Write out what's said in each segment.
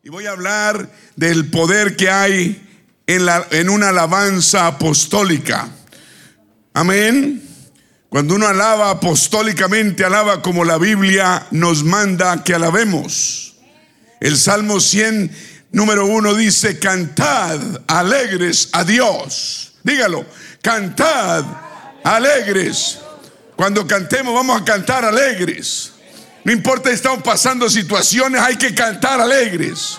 Y voy a hablar del poder que hay en, la, en una alabanza apostólica. Amén. Cuando uno alaba apostólicamente, alaba como la Biblia nos manda que alabemos. El Salmo 100, número 1 dice, cantad alegres a Dios. Dígalo, cantad alegres. Cuando cantemos vamos a cantar alegres. No importa si estamos pasando situaciones, hay que cantar alegres.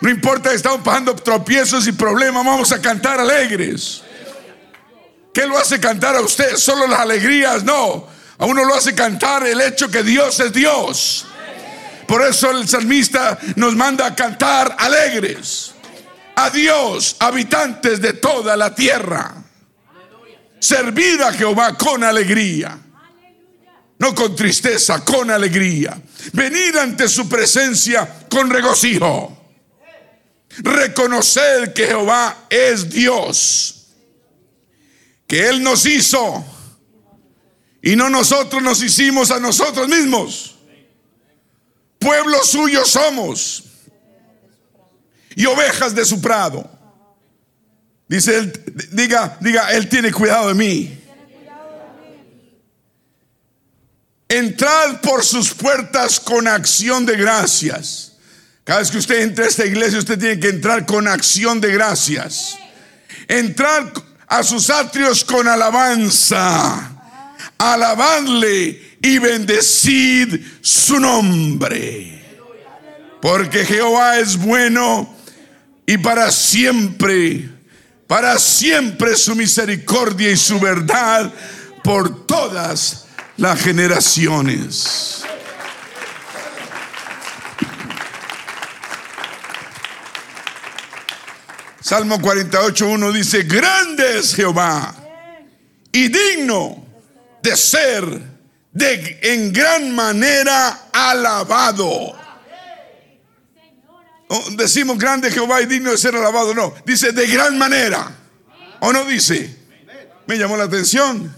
No importa si estamos pasando tropiezos y problemas, vamos a cantar alegres. ¿Qué lo hace cantar a usted? Solo las alegrías, no. A uno lo hace cantar el hecho que Dios es Dios. Por eso el salmista nos manda a cantar alegres. A Dios, habitantes de toda la tierra. Servid a Jehová con alegría. No con tristeza, con alegría. Venir ante su presencia con regocijo. Reconocer que Jehová es Dios. Que Él nos hizo. Y no nosotros nos hicimos a nosotros mismos. Pueblo suyo somos. Y ovejas de su prado. Dice él, diga, diga, Él tiene cuidado de mí. Entrad por sus puertas con acción de gracias. Cada vez que usted entre a esta iglesia, usted tiene que entrar con acción de gracias. Entrar a sus atrios con alabanza. Alabadle y bendecid su nombre. Porque Jehová es bueno y para siempre para siempre su misericordia y su verdad por todas las generaciones. Salmo 48.1 dice, grande es Jehová y digno de ser de, en gran manera alabado. Oh, decimos grande Jehová y digno de ser alabado. No, dice de gran manera. ¿O no dice? Me llamó la atención.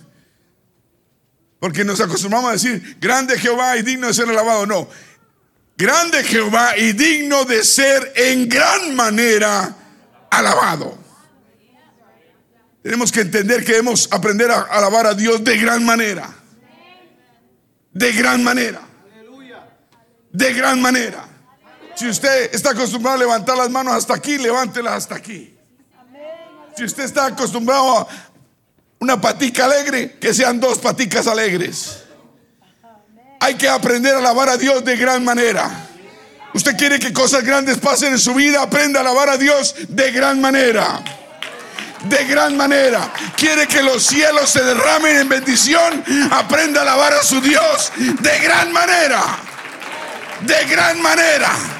Porque nos acostumbramos a decir grande Jehová y digno de ser alabado. No. Grande Jehová y digno de ser en gran manera alabado. Tenemos que entender que debemos aprender a alabar a Dios de gran manera. De gran manera. De gran manera. Si usted está acostumbrado a levantar las manos hasta aquí, levántelas hasta aquí. Si usted está acostumbrado a una patica alegre, que sean dos paticas alegres. Hay que aprender a alabar a Dios de gran manera. Usted quiere que cosas grandes pasen en su vida, aprenda a alabar a Dios de gran manera. De gran manera. Quiere que los cielos se derramen en bendición, aprenda a alabar a su Dios de gran manera. De gran manera.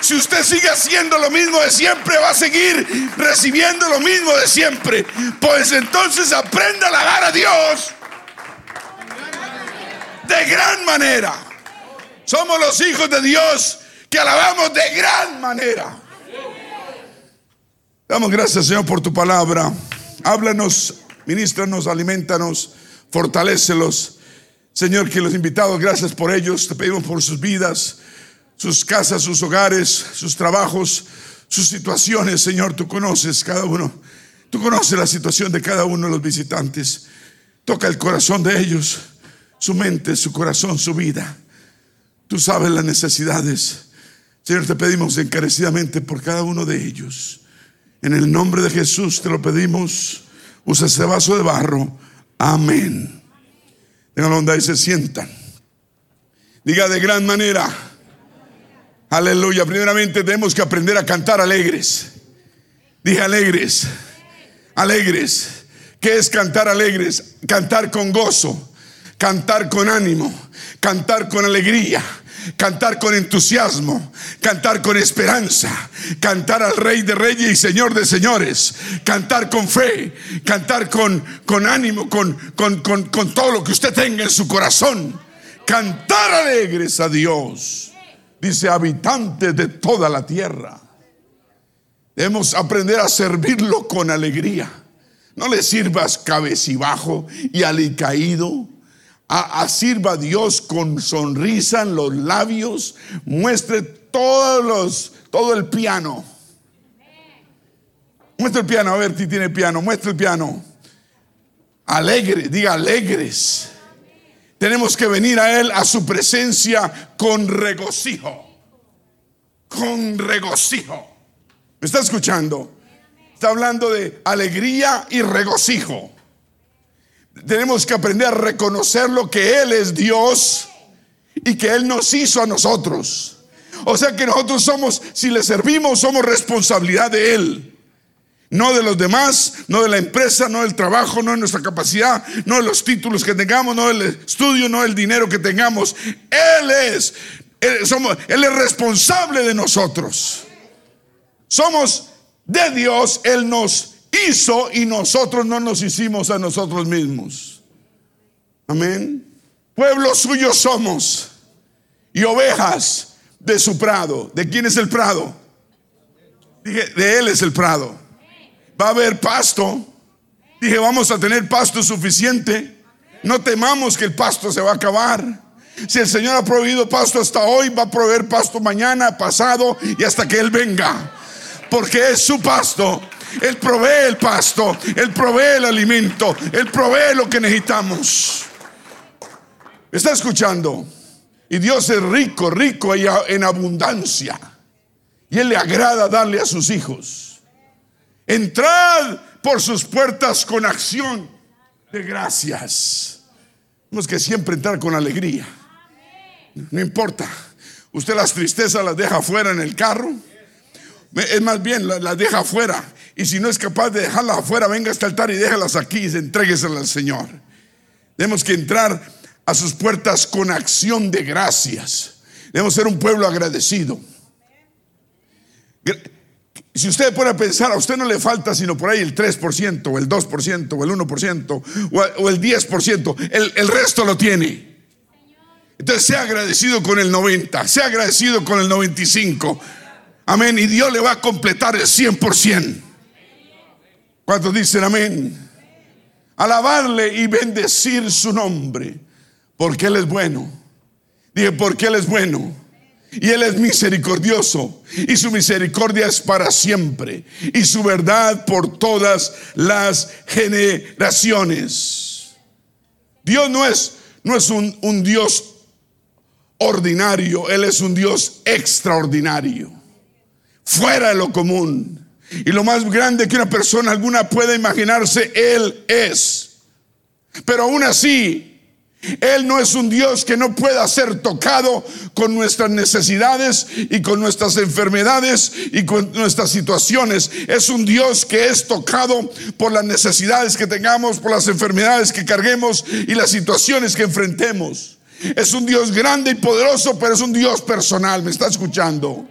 Si usted sigue haciendo lo mismo de siempre, va a seguir recibiendo lo mismo de siempre. Pues entonces aprenda a alabar a Dios de gran manera. Somos los hijos de Dios que alabamos de gran manera. Damos gracias, Señor, por tu palabra. Háblanos, ministranos, alimentanos, fortalecelos. Señor, que los invitados, gracias por ellos. Te pedimos por sus vidas sus casas, sus hogares, sus trabajos, sus situaciones, Señor, tú conoces cada uno. Tú conoces la situación de cada uno de los visitantes. Toca el corazón de ellos, su mente, su corazón, su vida. Tú sabes las necesidades. Señor, te pedimos encarecidamente por cada uno de ellos. En el nombre de Jesús te lo pedimos. Usa ese vaso de barro. Amén. Tengan onda y se sientan. Diga de gran manera. Aleluya. Primeramente tenemos que aprender a cantar alegres. Dije alegres. Alegres. ¿Qué es cantar alegres? Cantar con gozo. Cantar con ánimo. Cantar con alegría. Cantar con entusiasmo, cantar con esperanza, cantar al Rey de Reyes y Señor de Señores, cantar con fe, cantar con, con ánimo, con, con, con todo lo que usted tenga en su corazón. Cantar alegres a Dios. Dice, habitantes de toda la tierra. Debemos aprender a servirlo con alegría. No le sirvas cabecibajo y alicaído. A, a, sirva a Dios con sonrisa en los labios. Muestre todos los, todo el piano. Muestra el piano, a ver si tiene piano, muestra el piano. Alegre, diga alegres. Tenemos que venir a Él, a su presencia con regocijo. Con regocijo. ¿Me está escuchando? Está hablando de alegría y regocijo. Tenemos que aprender a reconocer lo que Él es Dios y que Él nos hizo a nosotros. O sea que nosotros somos, si le servimos, somos responsabilidad de Él. No de los demás, no de la empresa, no del trabajo, no de nuestra capacidad, no de los títulos que tengamos, no del estudio, no del dinero que tengamos. Él es, somos, él es responsable de nosotros. Somos de Dios, Él nos hizo y nosotros no nos hicimos a nosotros mismos. Amén. Pueblo suyo somos y ovejas de su prado. ¿De quién es el prado? Dije, de Él es el prado va a haber pasto. Dije, vamos a tener pasto suficiente. No temamos que el pasto se va a acabar. Si el Señor ha proveído pasto hasta hoy, va a proveer pasto mañana, pasado y hasta que Él venga. Porque es su pasto. Él provee el pasto, Él provee el alimento, Él provee lo que necesitamos. ¿Está escuchando? Y Dios es rico, rico en abundancia. Y Él le agrada darle a sus hijos. Entrad por sus puertas con acción de gracias. Tenemos que siempre entrar con alegría. No importa. Usted las tristezas las deja afuera en el carro. Es más bien, las deja afuera. Y si no es capaz de dejarlas afuera, venga a este altar y déjalas aquí y entrégueselas al Señor. Tenemos que entrar a sus puertas con acción de gracias. Debemos ser un pueblo agradecido. Si usted puede pensar, a usted no le falta sino por ahí el 3%, o el 2%, o el 1%, o el 10%, el, el resto lo tiene. Entonces sea agradecido con el 90, sea agradecido con el 95. Amén. Y Dios le va a completar el 100%. ¿Cuántos dicen amén? Alabarle y bendecir su nombre, porque Él es bueno. Dije, porque Él es bueno. Y Él es misericordioso. Y su misericordia es para siempre. Y su verdad por todas las generaciones. Dios no es, no es un, un Dios ordinario. Él es un Dios extraordinario. Fuera de lo común. Y lo más grande que una persona alguna pueda imaginarse, Él es. Pero aún así, él no es un Dios que no pueda ser tocado con nuestras necesidades y con nuestras enfermedades y con nuestras situaciones. Es un Dios que es tocado por las necesidades que tengamos, por las enfermedades que carguemos y las situaciones que enfrentemos. Es un Dios grande y poderoso, pero es un Dios personal. ¿Me está escuchando?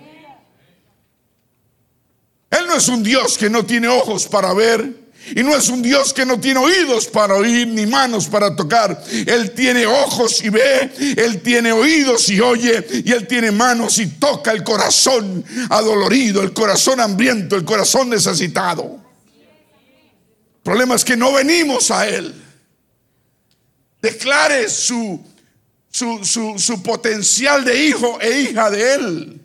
Él no es un Dios que no tiene ojos para ver y no es un Dios que no tiene oídos para oír ni manos para tocar. Él tiene ojos y ve, Él tiene oídos y oye, y Él tiene manos y toca el corazón adolorido, el corazón hambriento, el corazón necesitado. El problema es que no venimos a Él. Declare su, su, su, su potencial de hijo e hija de Él.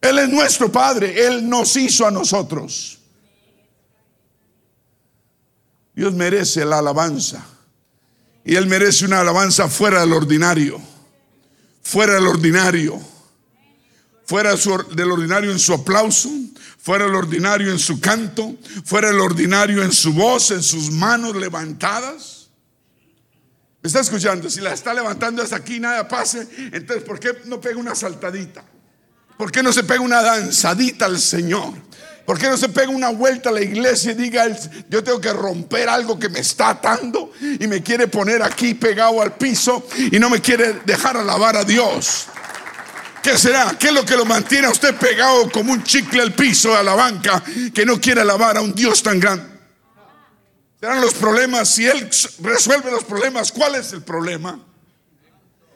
Él es nuestro Padre, Él nos hizo a nosotros. Dios merece la alabanza. Y Él merece una alabanza fuera del ordinario. Fuera del ordinario. Fuera del ordinario en su aplauso. Fuera del ordinario en su canto. Fuera del ordinario en su voz, en sus manos levantadas. ¿Me está escuchando? Si la está levantando hasta aquí nada pase, entonces ¿por qué no pega una saltadita? ¿Por qué no se pega una danzadita al Señor? ¿Por qué no se pega una vuelta a la iglesia y diga, yo tengo que romper algo que me está atando y me quiere poner aquí pegado al piso y no me quiere dejar alabar a Dios? ¿Qué será? ¿Qué es lo que lo mantiene a usted pegado como un chicle al piso, a la banca, que no quiere alabar a un Dios tan grande? ¿Serán los problemas? Si Él resuelve los problemas, ¿cuál es el problema?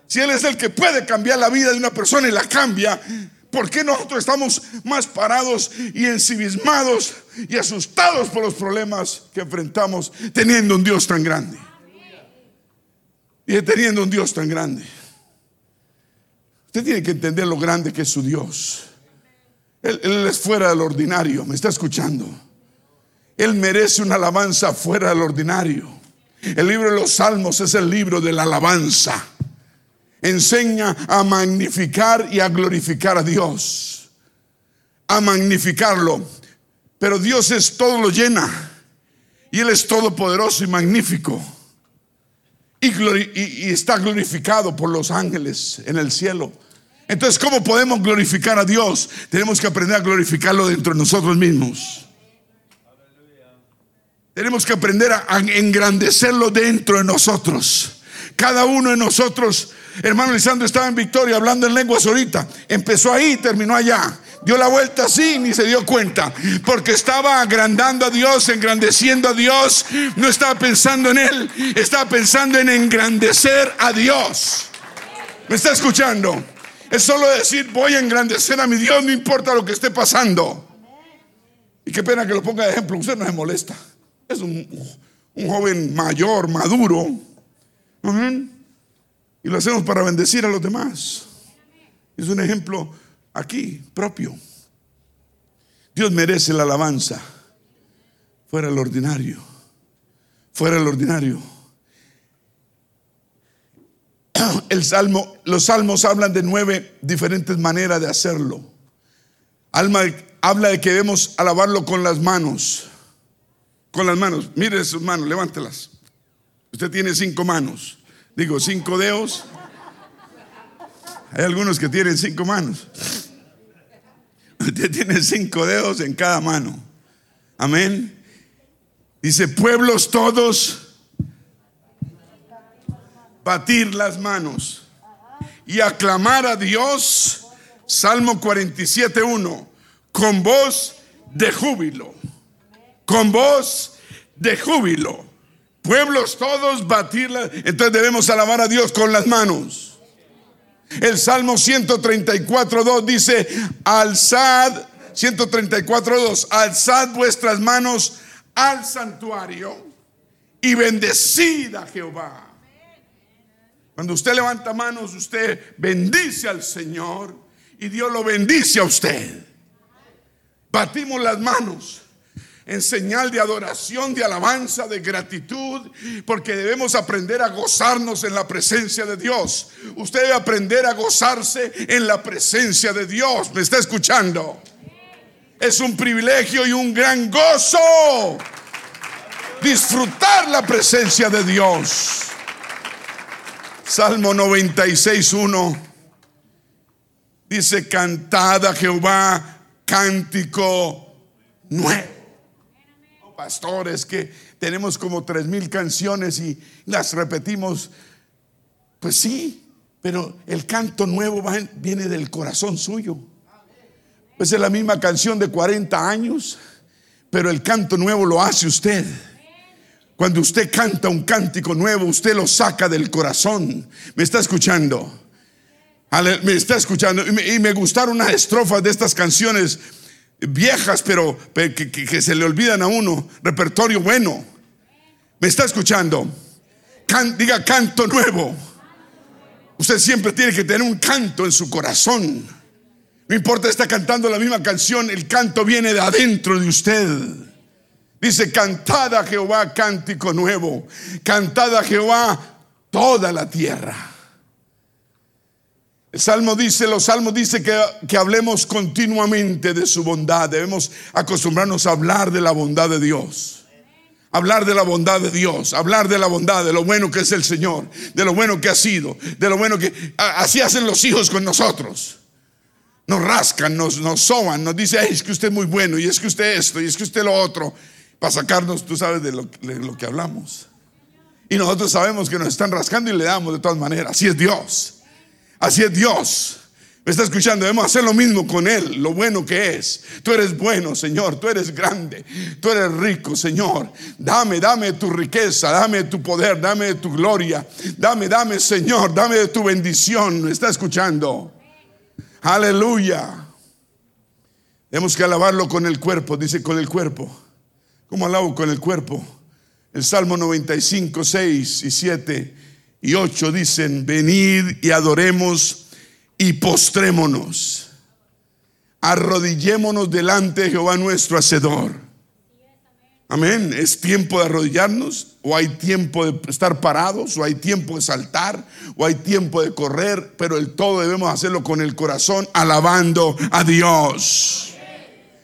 Si Él es el que puede cambiar la vida de una persona y la cambia, ¿Por qué nosotros estamos más parados y ensimismados y asustados por los problemas que enfrentamos teniendo un Dios tan grande? Y teniendo un Dios tan grande. Usted tiene que entender lo grande que es su Dios. Él, él es fuera del ordinario, me está escuchando. Él merece una alabanza fuera del ordinario. El libro de los Salmos es el libro de la alabanza. Enseña a magnificar y a glorificar a Dios. A magnificarlo. Pero Dios es todo lo llena. Y Él es todopoderoso y magnífico. Y, y, está glorificado por los ángeles en el cielo. Entonces, ¿cómo podemos glorificar a Dios? Tenemos que aprender a glorificarlo dentro de nosotros mismos. Tenemos que aprender a engrandecerlo dentro de nosotros. Cada uno de nosotros, hermano Lisandro estaba en Victoria hablando en lenguas ahorita. Empezó ahí, terminó allá. Dio la vuelta así ni se dio cuenta. Porque estaba agrandando a Dios, engrandeciendo a Dios. No estaba pensando en Él, estaba pensando en engrandecer a Dios. ¿Me está escuchando? Es solo decir, voy a engrandecer a mi Dios, no importa lo que esté pasando. Y qué pena que lo ponga de ejemplo, usted no se molesta. Es un, joven mayor, maduro. Y lo hacemos para bendecir a los demás. Es un ejemplo aquí propio. Dios merece la alabanza. Fuera el ordinario. Fuera el ordinario. El salmo, los salmos hablan de nueve diferentes maneras de hacerlo. Alma, habla de que debemos alabarlo con las manos con las manos. Mire sus manos, levántelas. Usted tiene cinco manos. Digo, cinco dedos. Hay algunos que tienen cinco manos. Usted tiene cinco dedos en cada mano. Amén. Dice, pueblos todos, batir las manos y aclamar a Dios. Salmo 47.1, con voz de júbilo con voz de júbilo. Pueblos todos batirla. Entonces debemos alabar a Dios con las manos. El Salmo 134, 2 dice, alzad, 134, 2, alzad vuestras manos al santuario y bendecid a Jehová. Cuando usted levanta manos, usted bendice al Señor y Dios lo bendice a usted. Batimos las manos en señal de adoración, de alabanza, de gratitud, porque debemos aprender a gozarnos en la presencia de Dios. Usted debe aprender a gozarse en la presencia de Dios. ¿Me está escuchando? Es un privilegio y un gran gozo disfrutar la presencia de Dios. Salmo 96.1 dice, cantad a Jehová cántico nuevo pastores que tenemos como tres mil canciones y las repetimos. Pues sí, pero el canto nuevo viene del corazón suyo. Pues es la misma canción de 40 años, pero el canto nuevo lo hace usted. Cuando usted canta un cántico nuevo, usted lo saca del corazón. ¿Me está escuchando? Me está escuchando. Y me, y me gustaron unas estrofas de estas canciones viejas, pero que, se le olvidan a uno. Repertorio bueno. ¿Me está escuchando? diga canto nuevo. Usted siempre tiene que tener un canto en su corazón. No importa, está cantando la misma canción, el canto viene de adentro de usted. Dice, cantad a Jehová cántico nuevo, cantad a Jehová toda la tierra. El Salmo dice, los Salmos dice que, que, hablemos continuamente de su bondad. Debemos acostumbrarnos a hablar de la bondad de Dios. Hablar de la bondad de Dios, hablar de la bondad, de lo bueno que es el Señor, de lo bueno que ha sido, de lo bueno que... Así hacen los hijos con nosotros. Nos rascan, nos, nos soban, nos dice, es que usted es muy bueno, y es que usted esto, y es que usted lo otro, para sacarnos, tú sabes, de lo, de lo que hablamos. Y nosotros sabemos que nos están rascando y le damos de todas maneras. Así es Dios. Así es Dios. Me está escuchando, debemos hacer lo mismo con Él, lo bueno que es. Tú eres bueno, Señor, tú eres grande, tú eres rico, Señor. Dame, dame tu riqueza, dame tu poder, dame tu gloria. Dame, dame, Señor, dame tu bendición. Me está escuchando. Aleluya. Tenemos que alabarlo con el cuerpo, dice con el cuerpo. ¿Cómo alabo con el cuerpo? El Salmo 95, 6 y 7 y 8 dicen, venid y adoremos y postrémonos. Arrodillémonos delante de Jehová nuestro Hacedor. Amén. ¿Es tiempo de arrodillarnos? ¿O hay tiempo de estar parados? ¿O hay tiempo de saltar? ¿O hay tiempo de correr? Pero el todo debemos hacerlo con el corazón, alabando a Dios.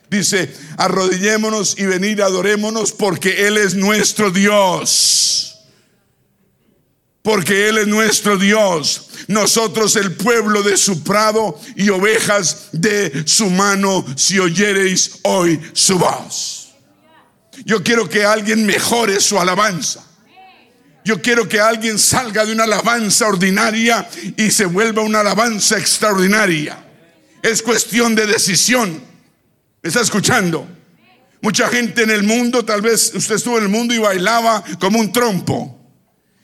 Dice, arrodillémonos y venir, adorémonos, porque Él es nuestro Dios porque Él es nuestro Dios. Nosotros el pueblo de su prado y ovejas de su mano, si oyereis hoy su voz. Yo quiero que alguien mejore su alabanza. Yo quiero que alguien salga de una alabanza ordinaria y se vuelva una alabanza extraordinaria. Es cuestión de decisión. ¿Me está escuchando? Mucha gente en el mundo, tal vez usted estuvo en el mundo y bailaba como un trompo.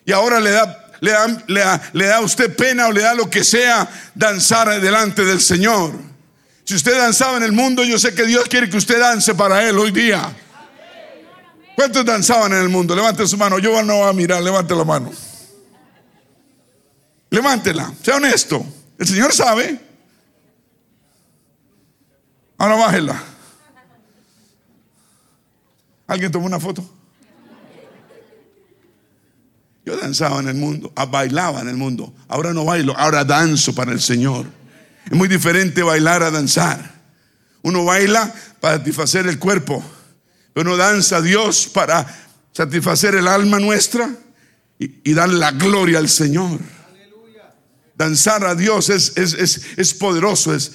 Y ahora le da, le da, le da, a usted pena o le da lo que sea danzar delante del Señor. Si usted danzaba en el mundo, yo sé que Dios quiere que usted dance para Él hoy día. ¿Cuántos danzaban en el mundo? Levante su mano. Yo no voy a mirar, levante la mano. Levántela, sea honesto. El Señor sabe. Ahora bájela. ¿Alguien tomó una foto? Yo danzaba en el mundo, ah, bailaba en el mundo. Ahora no bailo, ahora danzo para el Señor. Es muy diferente bailar a danzar. Uno baila para satisfacer el cuerpo, pero uno danza a Dios para satisfacer el alma nuestra y, dar la gloria al Señor. Danzar a Dios es, es, poderoso. Es,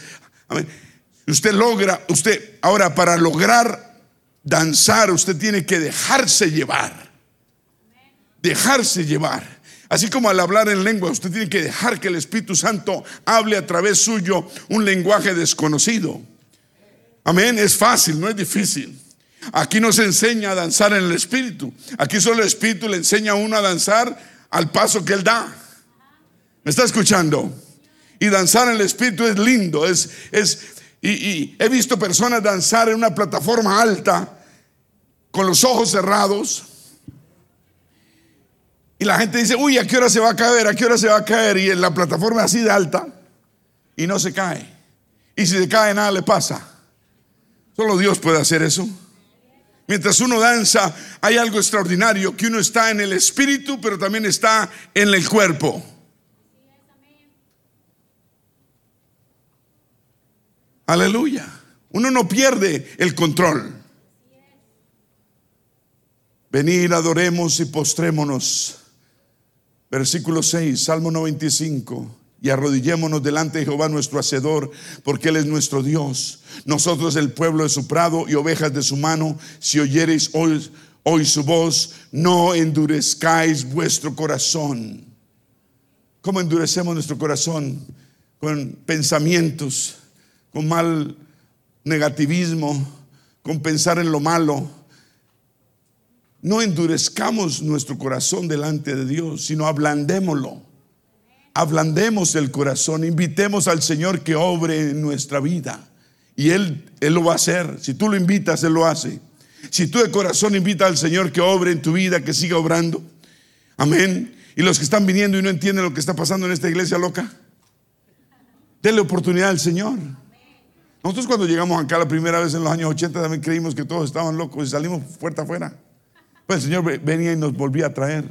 usted logra, usted, ahora para lograr danzar, usted tiene que dejarse llevar dejarse llevar. Así como al hablar en lengua, usted tiene que dejar que el Espíritu Santo hable a través suyo un lenguaje desconocido. Amén, es fácil, no es difícil. Aquí no se enseña a danzar en el Espíritu. Aquí solo el Espíritu le enseña a uno a danzar al paso que Él da. ¿Me está escuchando? Y danzar en el Espíritu es lindo. Es, es, y, y he visto personas danzar en una plataforma alta con los ojos cerrados y la gente dice, uy, ¿a qué hora se va a caer? ¿A qué hora se va a caer? Y en la plataforma así de alta y no se cae. Y si se cae, nada le pasa. Solo Dios puede hacer eso. Mientras uno danza, hay algo extraordinario, que uno está en el espíritu, pero también está en el cuerpo. Aleluya. Uno no pierde el control. Venir, adoremos y postrémonos Versículo 6, Salmo 95. Y arrodillémonos delante de Jehová nuestro Hacedor, porque Él es nuestro Dios. Nosotros el pueblo de su prado y ovejas de su mano. Si oyereis hoy, hoy su voz, no endurezcáis vuestro corazón. ¿Cómo endurecemos nuestro corazón? Con pensamientos, con mal negativismo, con pensar en lo malo no endurezcamos nuestro corazón delante de Dios, sino ablandémoslo. Ablandemos el corazón, invitemos al Señor que obre en nuestra vida. Y Él, Él lo va a hacer. Si tú lo invitas, Él lo hace. Si tú de corazón invitas al Señor que obre en tu vida, que siga obrando. Amén. Y los que están viniendo y no entienden lo que está pasando en esta iglesia loca, denle oportunidad al Señor. Nosotros cuando llegamos acá la primera vez en los años 80 también creímos que todos estaban locos y salimos puerta afuera. Pues el Señor venía y nos volvía a traer.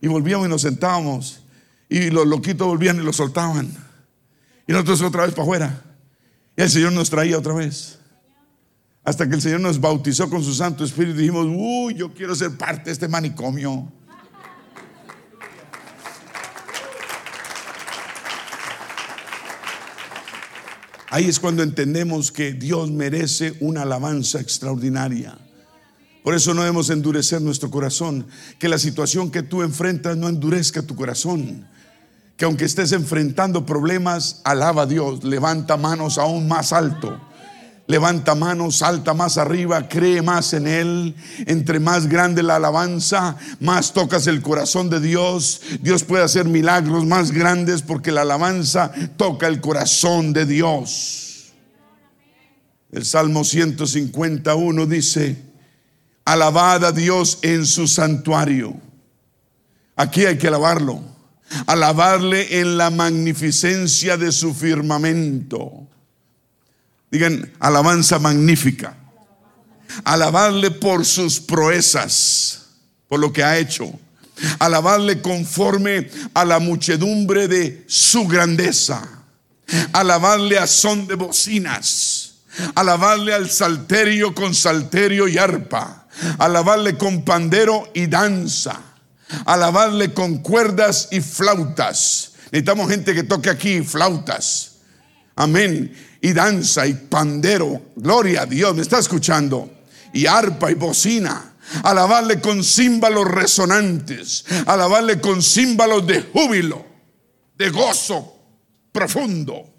Y volvíamos y nos sentábamos. Y los loquitos volvían y los soltaban. Y nosotros otra vez para afuera. Y el Señor nos traía otra vez. Hasta que el Señor nos bautizó con su Santo Espíritu y dijimos, uy, yo quiero ser parte de este manicomio. Ahí es cuando entendemos que Dios merece una alabanza extraordinaria. Por eso no debemos endurecer nuestro corazón. Que la situación que tú enfrentas no endurezca tu corazón. Que aunque estés enfrentando problemas, alaba a Dios. Levanta manos aún más alto. Levanta manos, salta más arriba, cree más en Él. Entre más grande la alabanza, más tocas el corazón de Dios. Dios puede hacer milagros más grandes porque la alabanza toca el corazón de Dios. El Salmo 151 dice, Alabad a Dios en su santuario. Aquí hay que alabarlo. Alabarle en la magnificencia de su firmamento. Digan, alabanza magnífica. Alabarle por sus proezas, por lo que ha hecho. Alabarle conforme a la muchedumbre de su grandeza. Alabarle a son de bocinas. Alabarle al salterio con salterio y arpa. Alabarle con pandero y danza. Alabarle con cuerdas y flautas. Necesitamos gente que toque aquí flautas. Amén y danza y pandero. Gloria a Dios, me está escuchando. Y arpa y bocina. Alabarle con címbalos resonantes. Alabarle con címbalos de júbilo, de gozo profundo.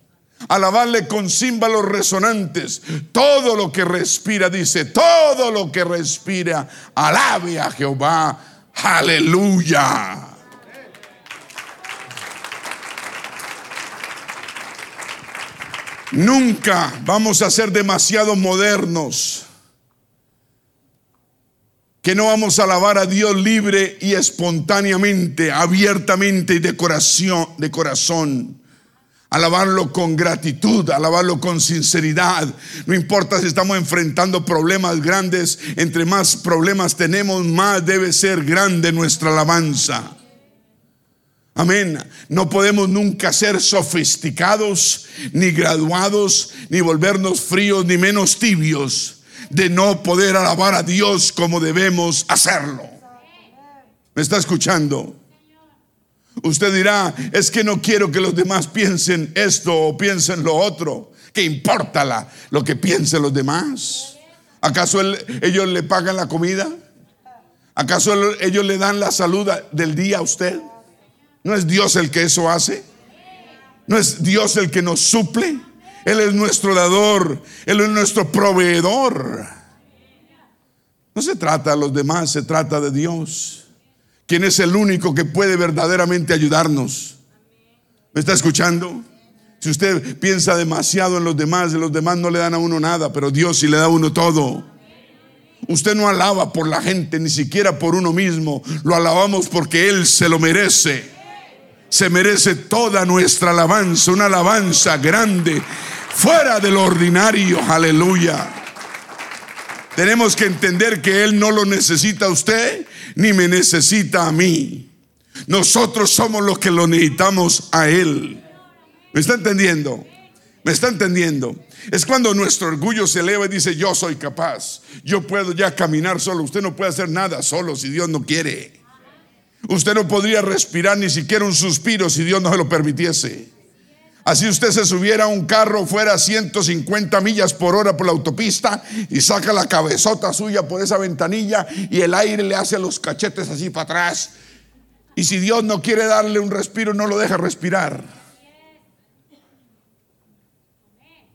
Alabarle con címbalos resonantes. Todo lo que respira, dice, todo lo que respira, alabe a Jehová. Aleluya. Nunca vamos a ser demasiado modernos. Que no vamos a alabar a Dios libre y espontáneamente, abiertamente y de corazón, de corazón. Alabarlo con gratitud, alabarlo con sinceridad. No importa si estamos enfrentando problemas grandes, entre más problemas tenemos, más debe ser grande nuestra alabanza. Amén. No podemos nunca ser sofisticados, ni graduados, ni volvernos fríos, ni menos tibios de no poder alabar a Dios como debemos hacerlo. ¿Me está escuchando? Usted dirá, es que no quiero que los demás piensen esto o piensen lo otro. ¿Qué importa la, lo que piensen los demás? ¿Acaso ellos le pagan la comida? ¿Acaso ellos le dan la salud del día a usted? ¿No es Dios el que eso hace? ¿No es Dios el que nos suple? Él es nuestro dador, Él es nuestro proveedor. No se trata de los demás, se trata de Dios, quien es el único que puede verdaderamente ayudarnos. ¿Me está escuchando? Si usted piensa demasiado en los demás, los demás no le dan a uno nada, pero Dios sí le da a uno todo. Usted no alaba por la gente, ni siquiera por uno mismo. Lo alabamos porque Él se lo merece se merece toda nuestra alabanza, una alabanza grande, fuera del ordinario, aleluya. Tenemos que entender que Él no lo necesita a usted, ni me necesita a mí. Nosotros somos los que lo necesitamos a Él. ¿Me está entendiendo? ¿Me está entendiendo? Es cuando nuestro orgullo se eleva y dice, yo soy capaz, yo puedo ya caminar solo, usted no puede hacer nada solo si Dios no quiere. Usted no podría respirar ni siquiera un suspiro si Dios no se lo permitiese. Así usted se subiera a un carro fuera a 150 millas por hora por la autopista y saca la cabezota suya por esa ventanilla y el aire le hace los cachetes así para atrás. Y si Dios no quiere darle un respiro, no lo deja respirar.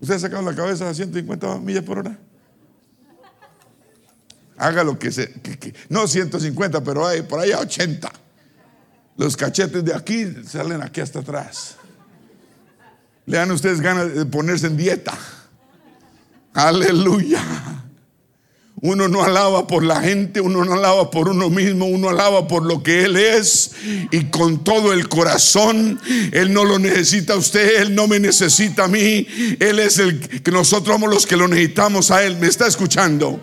¿Usted ha sacado la cabeza a 150 millas por hora? Haga lo que se. no 150, pero hay, por ahí a 80. Los cachetes de aquí salen aquí hasta atrás. Le dan ustedes ganas de ponerse en dieta. Aleluya. Uno no alaba por la gente, uno no alaba por uno mismo, uno alaba por lo que Él es y con todo el corazón. Él no lo necesita a usted, Él no me necesita a mí. Él es el que nosotros somos los que lo necesitamos a Él. ¿Me está escuchando?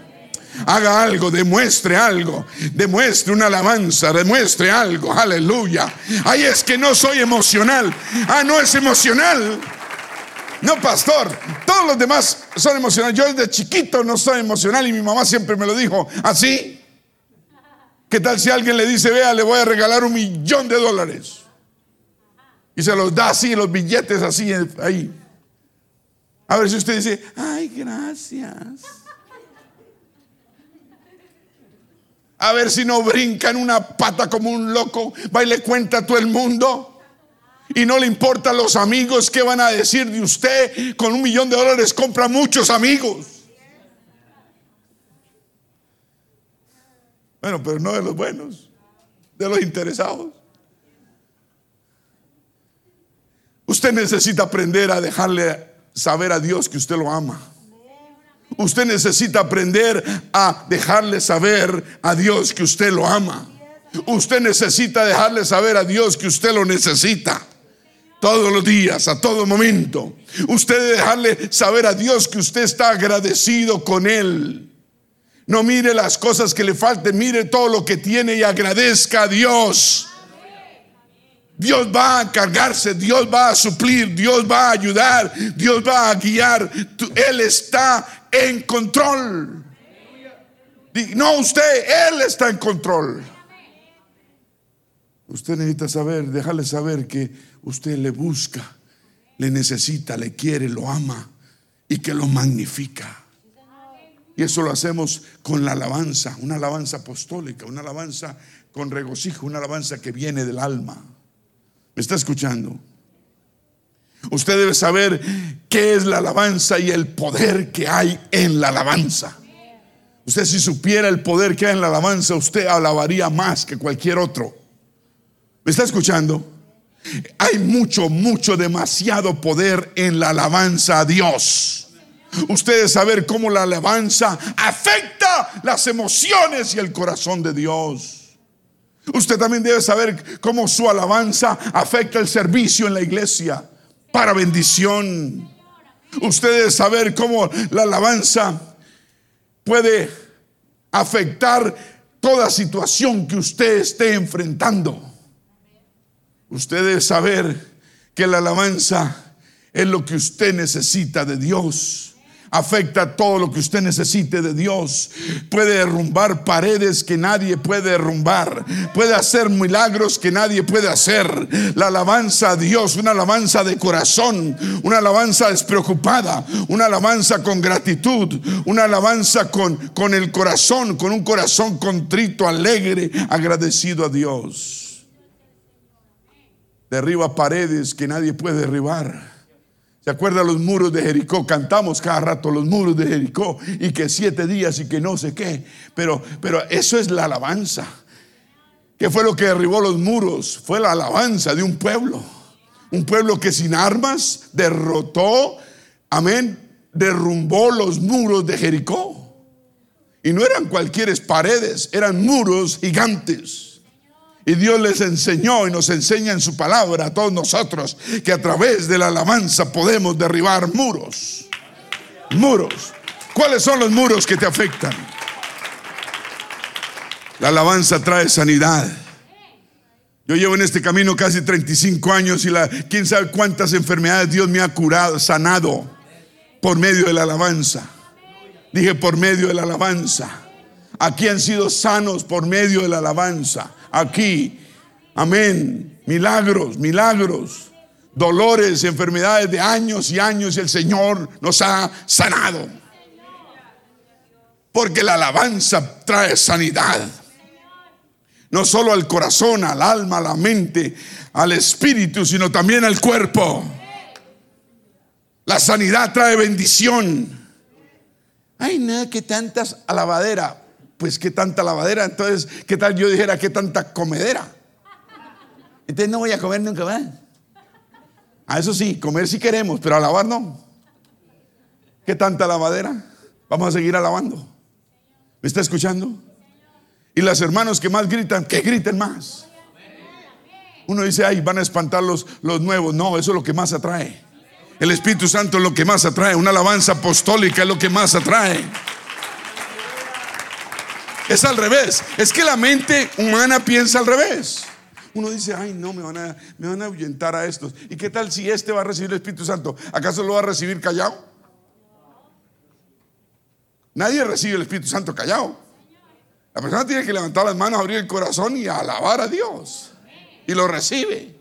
haga algo, demuestre algo, demuestre una alabanza, demuestre algo, aleluya. Ahí es que no soy emocional. Ah, no es emocional. No, pastor, todos los demás son emocionales. Yo desde chiquito no soy emocional y mi mamá siempre me lo dijo así. ¿Qué tal si alguien le dice, vea, le voy a regalar un millón de dólares? Y se los da así, los billetes así, ahí. A ver si usted dice, ay, gracias. A ver si no brinca en una pata como un loco, va y le cuenta a todo el mundo. Y no le importa a los amigos que van a decir de usted. Con un millón de dólares compra muchos amigos. Bueno, pero no de los buenos, de los interesados. Usted necesita aprender a dejarle saber a Dios que usted lo ama. Usted necesita aprender a dejarle saber a Dios que usted lo ama. Usted necesita dejarle saber a Dios que usted lo necesita. Todos los días, a todo momento. Usted debe dejarle saber a Dios que usted está agradecido con Él. No mire las cosas que le falten, mire todo lo que tiene y agradezca a Dios. Dios va a cargarse, Dios va a suplir, Dios va a ayudar, Dios va a guiar. Él está en control. No usted, Él está en control. Usted necesita saber, dejarle saber que usted le busca, le necesita, le quiere, lo ama y que lo magnifica. Y eso lo hacemos con la alabanza, una alabanza apostólica, una alabanza con regocijo, una alabanza que viene del alma. ¿Me está escuchando? Usted debe saber qué es la alabanza y el poder que hay en la alabanza. Usted si supiera el poder que hay en la alabanza, usted alabaría más que cualquier otro. ¿Me está escuchando? Hay mucho, mucho, demasiado poder en la alabanza a Dios. Usted debe saber cómo la alabanza afecta las emociones y el corazón de Dios. Usted también debe saber cómo su alabanza afecta el servicio en la iglesia para bendición. Usted debe saber cómo la alabanza puede afectar toda situación que usted esté enfrentando. Usted debe saber que la alabanza es lo que usted necesita de Dios afecta todo lo que usted necesite de Dios. Puede derrumbar paredes que nadie puede derrumbar. Puede hacer milagros que nadie puede hacer. La alabanza a Dios, una alabanza de corazón, una alabanza despreocupada, una alabanza con gratitud, una alabanza con, con el corazón, con un corazón contrito, alegre, agradecido a Dios. Derriba paredes que nadie puede derribar ¿Se acuerda los muros de Jericó? Cantamos cada rato los muros de Jericó y que siete días y que no sé qué. Pero, pero eso es la alabanza. ¿Qué fue lo que derribó los muros? Fue la alabanza de un pueblo. Un pueblo que sin armas derrotó, amén, derrumbó los muros de Jericó. Y no eran cualquier paredes, eran muros gigantes. Y Dios les enseñó y nos enseña en su palabra a todos nosotros que a través de la alabanza podemos derribar muros. Muros. ¿Cuáles son los muros que te afectan? La alabanza trae sanidad. Yo llevo en este camino casi 35 años y quién sabe cuántas enfermedades Dios me ha curado, sanado por medio de la alabanza. Dije por medio de la alabanza. Aquí han sido sanos por medio de la alabanza aquí. Amén. Milagros, milagros. Dolores, enfermedades de años y años el Señor nos ha sanado. Porque la alabanza trae sanidad. No solo al corazón, al alma, a la mente, al espíritu, sino también al cuerpo. La sanidad trae bendición. Ay, nada, que tantas alabaderas pues qué tanta lavadera, entonces, ¿qué tal yo dijera qué tanta comedera? Entonces no voy a comer nunca más. A eso sí, comer si queremos, pero a lavar no. ¿Qué tanta lavadera? Vamos a seguir alabando. ¿Me está escuchando? Y las hermanos que más gritan, que griten más. Uno dice, ay, van a espantar los, los nuevos. No, eso es lo que más atrae. El Espíritu Santo es lo que más atrae. Una alabanza apostólica es lo que más atrae. Es al revés. Es que la mente humana piensa al revés. Uno dice, ay, no, me van, a, me van a ahuyentar a estos. ¿Y qué tal si este va a recibir el Espíritu Santo? ¿Acaso lo va a recibir callado? Nadie recibe el Espíritu Santo callado. La persona tiene que levantar las manos, abrir el corazón y alabar a Dios. Y lo recibe.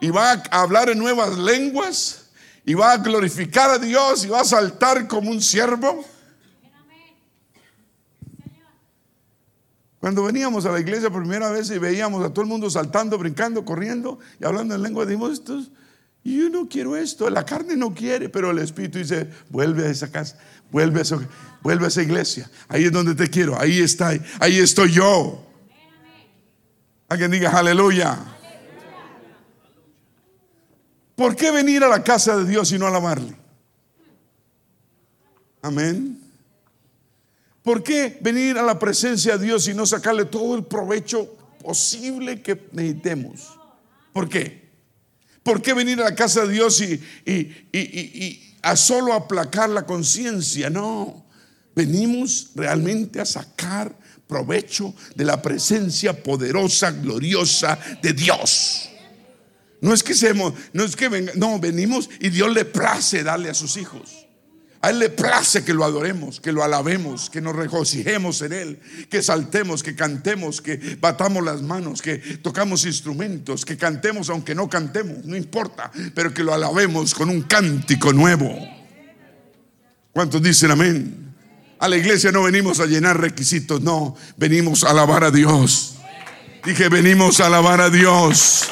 Y va a hablar en nuevas lenguas. Y va a glorificar a Dios. Y va a saltar como un siervo. Cuando veníamos a la iglesia por primera vez y veíamos a todo el mundo saltando, brincando, corriendo y hablando en lengua, dijimos, yo no quiero esto, la carne no quiere, pero el Espíritu dice, vuelve a esa casa, vuelve a, esa, vuelve a esa iglesia, ahí es donde te quiero, ahí está, ahí estoy yo. Alguien diga aleluya. ¿Por qué venir a la casa de Dios y no alabarle? Amén. ¿Por qué venir a la presencia de Dios y no sacarle todo el provecho posible que necesitemos. ¿Por qué? ¿Por qué venir a la casa de Dios y, y a solo aplacar la conciencia? No, venimos realmente a sacar provecho de la presencia poderosa, gloriosa de Dios. No es que seamos, no es que venga, no, venimos y Dios le place darle a sus hijos. A Él le place que lo adoremos, que lo alabemos, que nos regocijemos en Él, que saltemos, que cantemos, que batamos las manos, que tocamos instrumentos, que cantemos aunque no cantemos, no importa, pero que lo alabemos con un cántico nuevo. ¿Cuántos dicen amén? A la iglesia no venimos a llenar requisitos, no, venimos a alabar a Dios. Dije, venimos a alabar a Dios.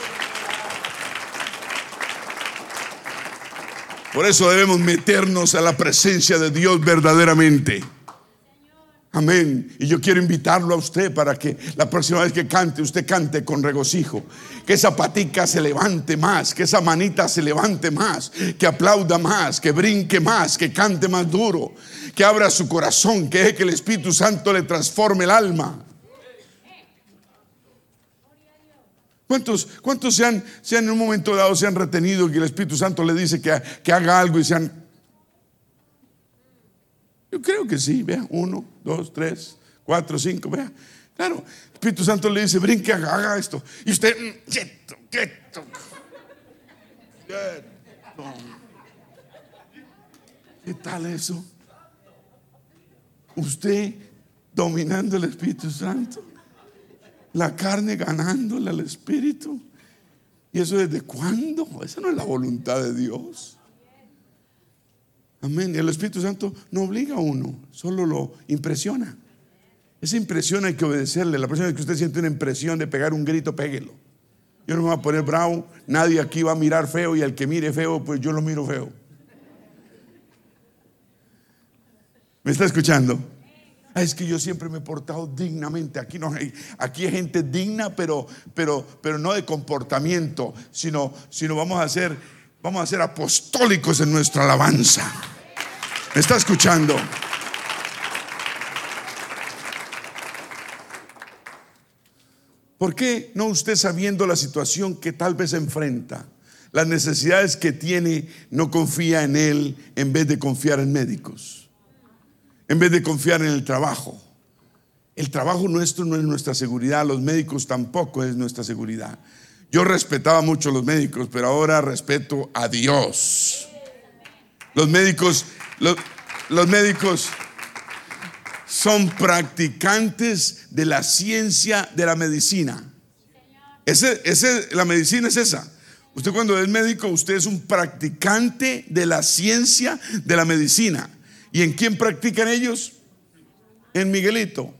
Por eso debemos meternos a la presencia de Dios verdaderamente. Amén. Y yo quiero invitarlo a usted para que la próxima vez que cante, usted cante con regocijo. Que esa patica se levante más, que esa manita se levante más, que aplauda más, que brinque más, que cante más duro, que abra su corazón, que deje que el Espíritu Santo le transforme el alma. ¿Cuántos, cuántos se, han, se han en un momento dado se han retenido y el Espíritu Santo le dice que, que haga algo y se han yo creo que sí, vea, uno, dos, tres, cuatro, cinco, vea. Claro, el Espíritu Santo le dice, brinque, haga, esto. Y usted, mm, quieto, quieto, quieto. ¿Qué tal eso? Usted dominando el Espíritu Santo, la carne ganándole al Espíritu. ¿Y eso desde cuándo? Esa no es la voluntad de Dios. Amén. Y el Espíritu Santo no obliga a uno, solo lo impresiona. Esa impresión hay que obedecerle. La vez que usted siente una impresión de pegar un grito, péguelo. Yo no me voy a poner bravo, nadie aquí va a mirar feo y al que mire feo, pues yo lo miro feo. ¿Me está escuchando? Es que yo siempre me he portado dignamente. Aquí no hay, aquí hay gente digna, pero, pero, pero no de comportamiento, sino, sino vamos a ser, vamos a ser apostólicos en nuestra alabanza. ¿Me está escuchando? ¿Por qué no usted sabiendo la situación que tal vez enfrenta, las necesidades que tiene, no confía en él en vez de confiar en médicos? En vez de confiar en el trabajo. El trabajo nuestro no es nuestra seguridad, los médicos tampoco es nuestra seguridad. Yo respetaba mucho a los médicos, pero ahora respeto a Dios. Los médicos los, médicos son practicantes de la ciencia de la medicina. Ese, la medicina es esa. Usted cuando es médico, usted es un practicante de la ciencia de la medicina. ¿Y en quién practican ellos? En Miguelito.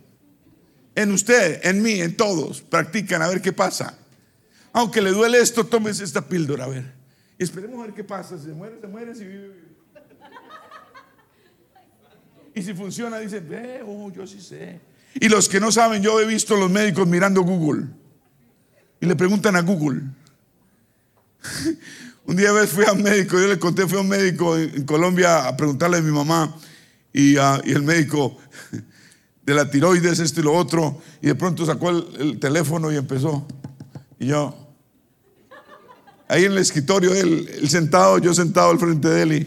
En usted, en mí, en todos. Practican a ver qué pasa. Aunque le duele esto, tómese esta píldora, a ver. Y esperemos a ver qué pasa. Si se muere, se muere. Si vive, vive. Y si funciona, dice, ve, oh, yo sí sé. Y los que no saben, yo he visto los médicos mirando Google. Y le preguntan a Google. un día vez fui a un médico, yo le conté, fui a un médico en Colombia a preguntarle a mi mamá. Y, el médico de la tiroides, esto y lo otro. Y de pronto sacó el, teléfono y empezó. Y yo, ahí en el escritorio, él, él sentado, yo sentado al frente de él. Y,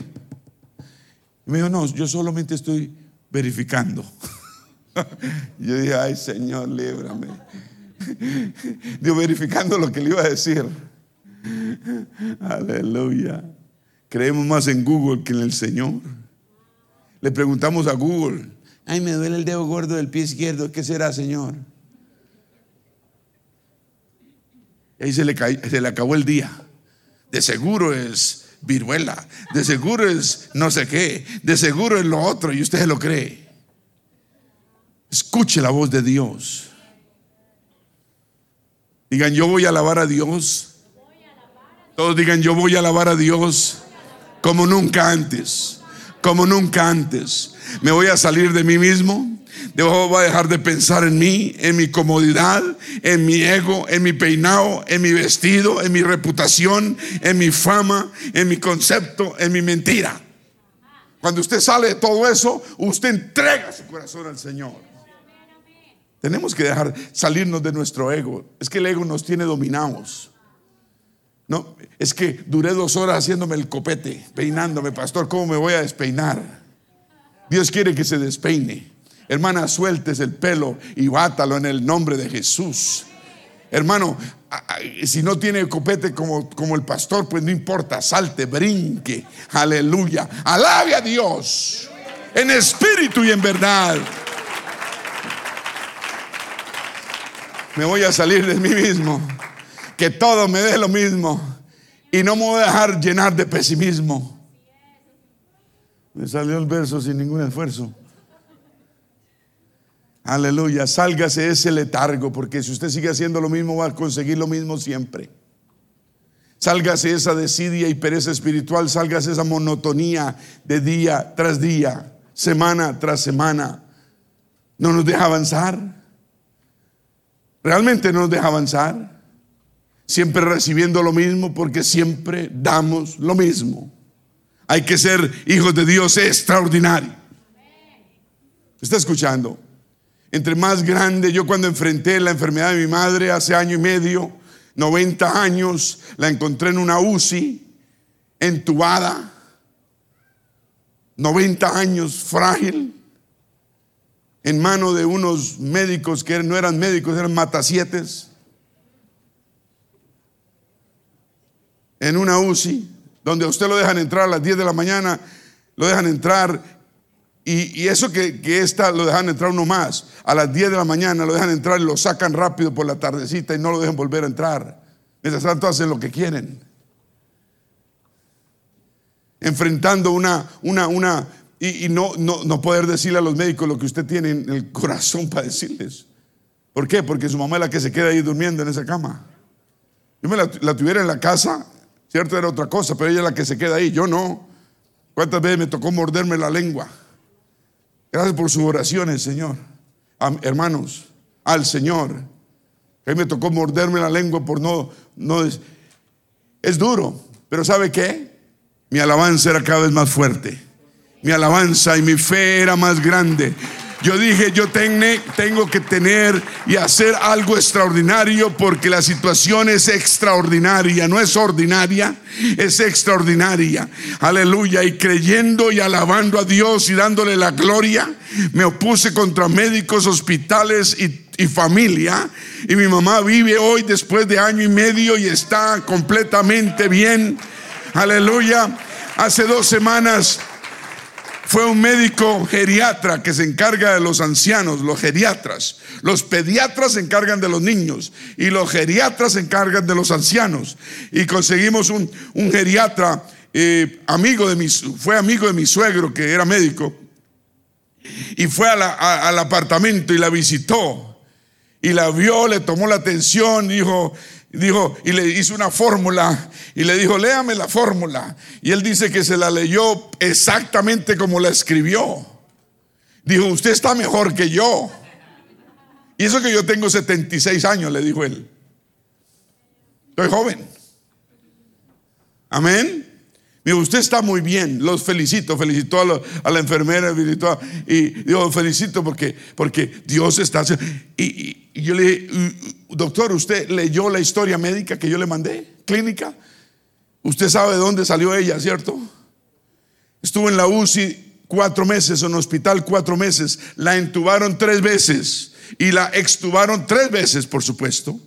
me dijo, no, yo solamente estoy verificando. yo dije, ay Señor, líbrame. Digo, verificando lo que le iba a decir. Aleluya. Creemos más en Google que en el Señor. Le preguntamos a Google, ay, me duele el dedo gordo del pie izquierdo, ¿qué será, Señor? Y ahí se le, se le acabó el día. De seguro es viruela, de seguro es no sé qué, de seguro es lo otro y usted lo cree. Escuche la voz de Dios. Digan, yo voy a alabar a Dios. Todos digan, yo voy a alabar a Dios como nunca antes, como nunca antes. Me voy a salir de mí mismo Voy a dejar de pensar en mí, en mi comodidad, en mi ego, en mi peinado, en mi vestido, en mi reputación, en mi fama, en mi concepto, en mi mentira. Cuando usted sale de todo eso, usted entrega su corazón al Señor. Tenemos que dejar salirnos de nuestro ego. Es que el ego nos tiene dominados. No, es que duré dos horas haciéndome el copete, peinándome, pastor, ¿cómo me voy a despeinar? Dios quiere que se despeine. Hermana, sueltes el pelo y bátalo en el nombre de Jesús. Hermano, si no tiene copete como, como el pastor, pues no importa, salte, brinque, aleluya, alabe a Dios en espíritu y en verdad. Me voy a salir de mí mismo que todo me dé lo mismo y no me voy a dejar llenar de pesimismo. Me salió el verso sin ningún esfuerzo. Aleluya, sálgase ese letargo, porque si usted sigue haciendo lo mismo va a conseguir lo mismo siempre. Sálgase esa desidia y pereza espiritual, sálgase esa monotonía de día tras día, semana tras semana. No nos deja avanzar. Realmente no nos deja avanzar siempre recibiendo lo mismo porque siempre damos lo mismo. Hay que ser hijos de Dios extraordinario. ¿Está escuchando? Entre más grande, yo cuando enfrenté la enfermedad de mi madre hace año y medio, 90 años, la encontré en una UCI, entubada, 90 años, frágil, en mano de unos médicos que no eran médicos, eran matasietes en una UCI, donde a usted lo dejan entrar a las 10 de la mañana, lo dejan entrar, y, eso que, que lo dejan entrar uno más, a las 10 de la mañana lo dejan entrar y lo sacan rápido por la tardecita y no lo dejan volver a entrar. Mientras tanto hacen lo que quieren. Enfrentando una, una, una, y, no, no, no poder decirle a los médicos lo que usted tiene en el corazón para decirles. ¿Por qué? Porque su mamá es la que se queda ahí durmiendo en esa cama. Yo me la tuviera en la casa, Cierto era otra cosa, pero ella es la que se queda ahí, yo no. ¿Cuántas veces me tocó morderme la lengua? Gracias por sus oraciones, Señor. hermanos, al Señor. A mí me tocó morderme la lengua por no, no es, es duro, pero ¿sabe qué? Mi alabanza era cada vez más fuerte. Mi alabanza y mi fe era más grande. Yo dije, yo tengo que tener y hacer algo extraordinario porque la situación es extraordinaria, no es ordinaria, es extraordinaria. Aleluya. Y creyendo y alabando a Dios y dándole la gloria, me opuse contra médicos, hospitales y, familia. Y mi mamá vive hoy después de año y medio y está completamente bien. Aleluya. Hace dos semanas fue un médico geriatra que se encarga de los ancianos, los geriatras. Los pediatras se encargan de los niños y los geriatras se encargan de los ancianos. Y conseguimos un, geriatra eh, amigo de mi, fue amigo de mi suegro que era médico y fue al apartamento y la visitó y la vio, le tomó la atención, dijo, dijo, y le hizo una fórmula y le dijo, léame la fórmula. Y él dice que se la leyó exactamente como la escribió. Dijo, usted está mejor que yo. Y eso que yo tengo 76 años, le dijo él. Estoy joven. Amén. Dijo, usted está muy bien, los felicito, felicitó a, la enfermera, felicitó y digo, felicito porque, porque Dios está y, y, yo le dije, doctor, ¿usted leyó la historia médica que yo le mandé? ¿Clínica? Usted sabe de dónde salió ella, ¿cierto? Estuvo en la UCI cuatro meses, en un hospital cuatro meses, la entubaron tres veces y la extubaron tres veces, por supuesto.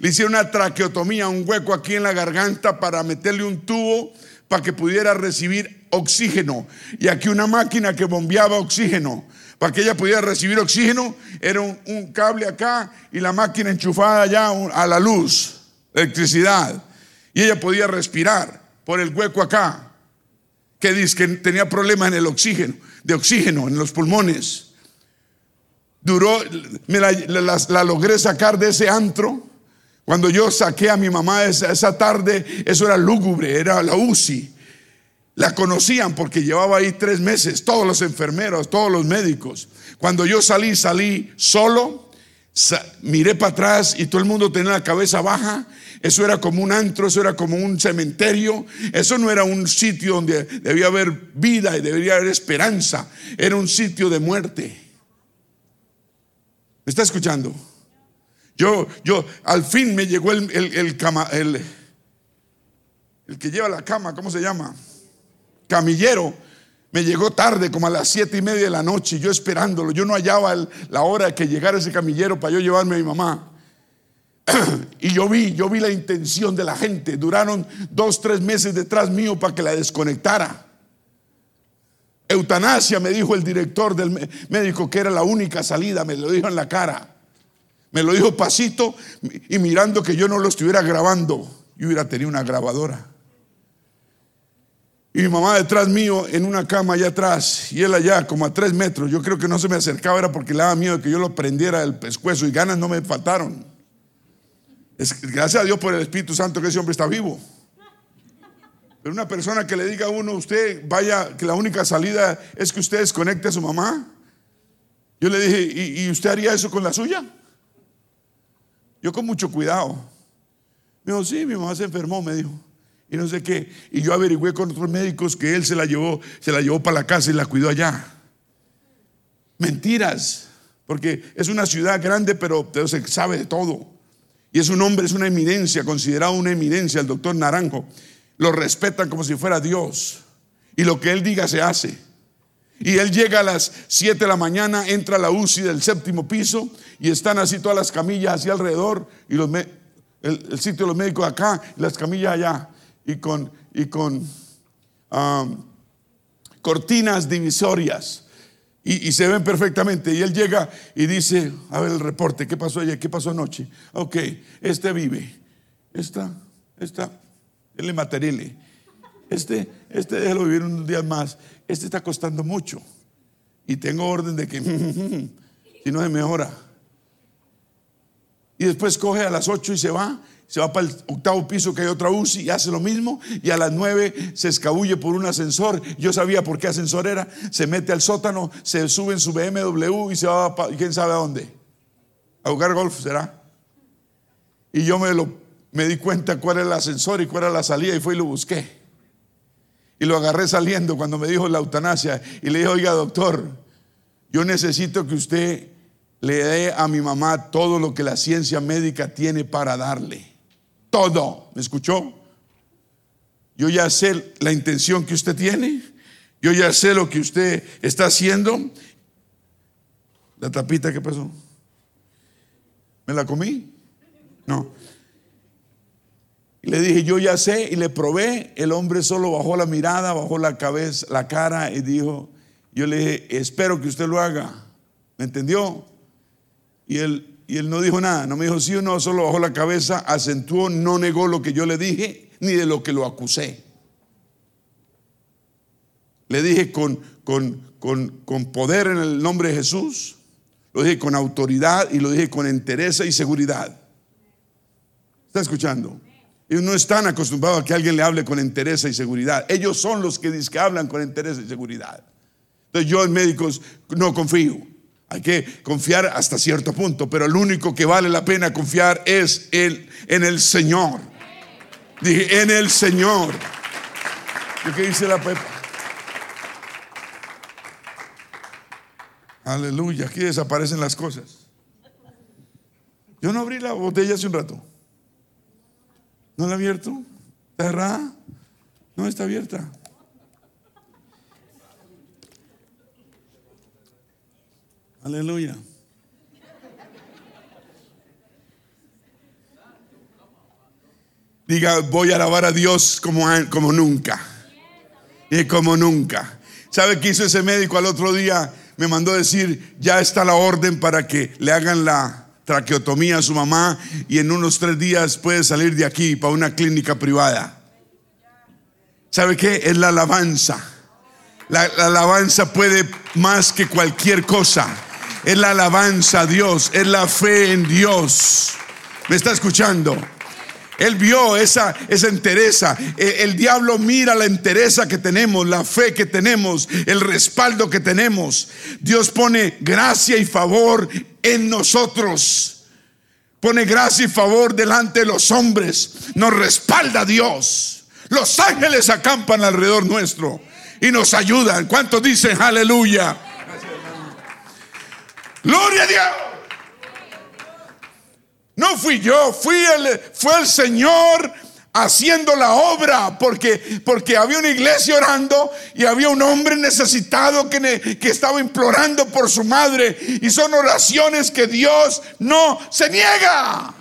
Le hicieron una traqueotomía, un hueco aquí en la garganta para meterle un tubo para que pudiera recibir oxígeno. Y aquí una máquina que bombeaba oxígeno. Para que ella pudiera recibir oxígeno, era un, cable acá y la máquina enchufada allá a la luz, electricidad. Y ella podía respirar por el hueco acá. Que dice que tenía problemas en el oxígeno, de oxígeno en los pulmones. Duró, me la logré sacar de ese antro cuando yo saqué a mi mamá esa, tarde, eso era lúgubre, era la UCI. La conocían porque llevaba ahí tres meses, todos los enfermeros, todos los médicos. Cuando yo salí, salí solo, miré para atrás y todo el mundo tenía la cabeza baja. Eso era como un antro, eso era como un cementerio. Eso no era un sitio donde debía haber vida y debería haber esperanza. Era un sitio de muerte. ¿Me está escuchando? Yo, yo, al fin me llegó el, el, cama, el, el que lleva la cama, ¿cómo se llama? Camillero. Me llegó tarde, como a las siete y media de la noche, yo esperándolo. Yo no hallaba la hora de que llegara ese camillero para yo llevarme a mi mamá. y yo vi, yo vi la intención de la gente. Duraron dos, tres meses detrás mío para que la desconectara. Eutanasia, me dijo el director del médico que era la única salida, me lo dijo en la cara. Me lo dijo pasito y mirando que yo no lo estuviera grabando, yo hubiera tenido una grabadora. Y mi mamá detrás mío en una cama allá atrás y él allá como a tres metros. Yo creo que no se me acercaba, era porque le daba miedo que yo lo prendiera del pescuezo y ganas no me faltaron. Es, gracias a Dios por el Espíritu Santo que ese hombre está vivo. Pero una persona que le diga a uno, usted vaya, que la única salida es que usted desconecte a su mamá. Yo le dije, ¿y, usted haría eso con la suya? Yo con mucho cuidado. Me dijo, sí, mi mamá se enfermó, me dijo. Y no sé qué. Y yo averigüé con otros médicos que él se la llevó, se la llevó para la casa y la cuidó allá. Mentiras. Porque es una ciudad grande, pero se sabe de todo. Y es un hombre, es una eminencia, considerado una eminencia, el doctor Naranjo lo respetan como si fuera Dios. Y lo que él diga se hace. Y él llega a las 7 de la mañana, entra a la UCI del séptimo piso y están así todas las camillas así alrededor y el, sitio de los médicos acá y las camillas allá y con, y con cortinas divisorias y, se ven perfectamente. Y él llega y dice, a ver el reporte, ¿qué pasó ayer? ¿Qué pasó anoche? Ok, este vive, esta, esta, le materiale. Este, este déjalo vivir unos días más. Este está costando mucho. Y tengo orden de que, si no se mejora. Y después coge a las 8 y se va. Se va para el octavo piso que hay otra UCI y hace lo mismo. Y a las 9 se escabulle por un ascensor. Yo sabía por qué ascensor era. Se mete al sótano, se sube en su BMW y se va a quién sabe a dónde. A jugar golf, ¿será? Y yo me lo me di cuenta cuál era el ascensor y cuál era la salida y fui y lo busqué. Y lo agarré saliendo cuando me dijo la eutanasia y le dije, oiga doctor, yo necesito que usted le dé a mi mamá todo lo que la ciencia médica tiene para darle. Todo. ¿Me escuchó? Yo ya sé la intención que usted tiene. Yo ya sé lo que usted está haciendo. La tapita, ¿qué pasó? ¿Me la comí? No. Le dije, yo ya sé, y le probé. El hombre solo bajó la mirada, bajó la cabeza, la cara y dijo, yo le dije, espero que usted lo haga. ¿Me entendió? Y él, y él no dijo nada, no me dijo sí o no, solo bajó la cabeza, acentuó, no negó lo que yo le dije, ni de lo que lo acusé. Le dije con, con, con, con poder en el nombre de Jesús, lo dije con autoridad y lo dije con entereza y seguridad. ¿Está escuchando? Ellos no están acostumbrados a que alguien le hable con interés y seguridad. Ellos son los que, dicen que hablan con interés y seguridad. Entonces yo en médicos no confío. Hay que confiar hasta cierto punto, pero el único que vale la pena confiar es el, en el Señor. Dije, en el Señor. qué dice la Pepa? Aleluya, aquí desaparecen las cosas. Yo no abrí la botella hace un rato. ¿No la abierto? ¿Está cerrada? No, está abierta. Aleluya. Diga, voy a alabar a Dios como, como nunca. Y como nunca. ¿Sabe qué hizo ese médico al otro día? Me mandó decir, ya está la orden para que le hagan la traqueotomía a su mamá y en unos tres días puede salir de aquí para una clínica privada. ¿Sabe qué? Es la alabanza. La, alabanza puede más que cualquier cosa. Es la alabanza a Dios, es la fe en Dios. ¿Me está escuchando? Él vio esa, esa entereza. El, el, diablo mira la entereza que tenemos, la fe que tenemos, el respaldo que tenemos. Dios pone gracia y favor en nosotros. Pone gracia y favor delante de los hombres. Nos respalda Dios. Los ángeles acampan alrededor nuestro y nos ayudan. ¿Cuántos dicen aleluya? Gloria a Dios. No fui yo, fui el, fue el Señor haciendo la obra, porque, porque había una iglesia orando y había un hombre necesitado que, que estaba implorando por su madre. Y son oraciones que Dios no se niega.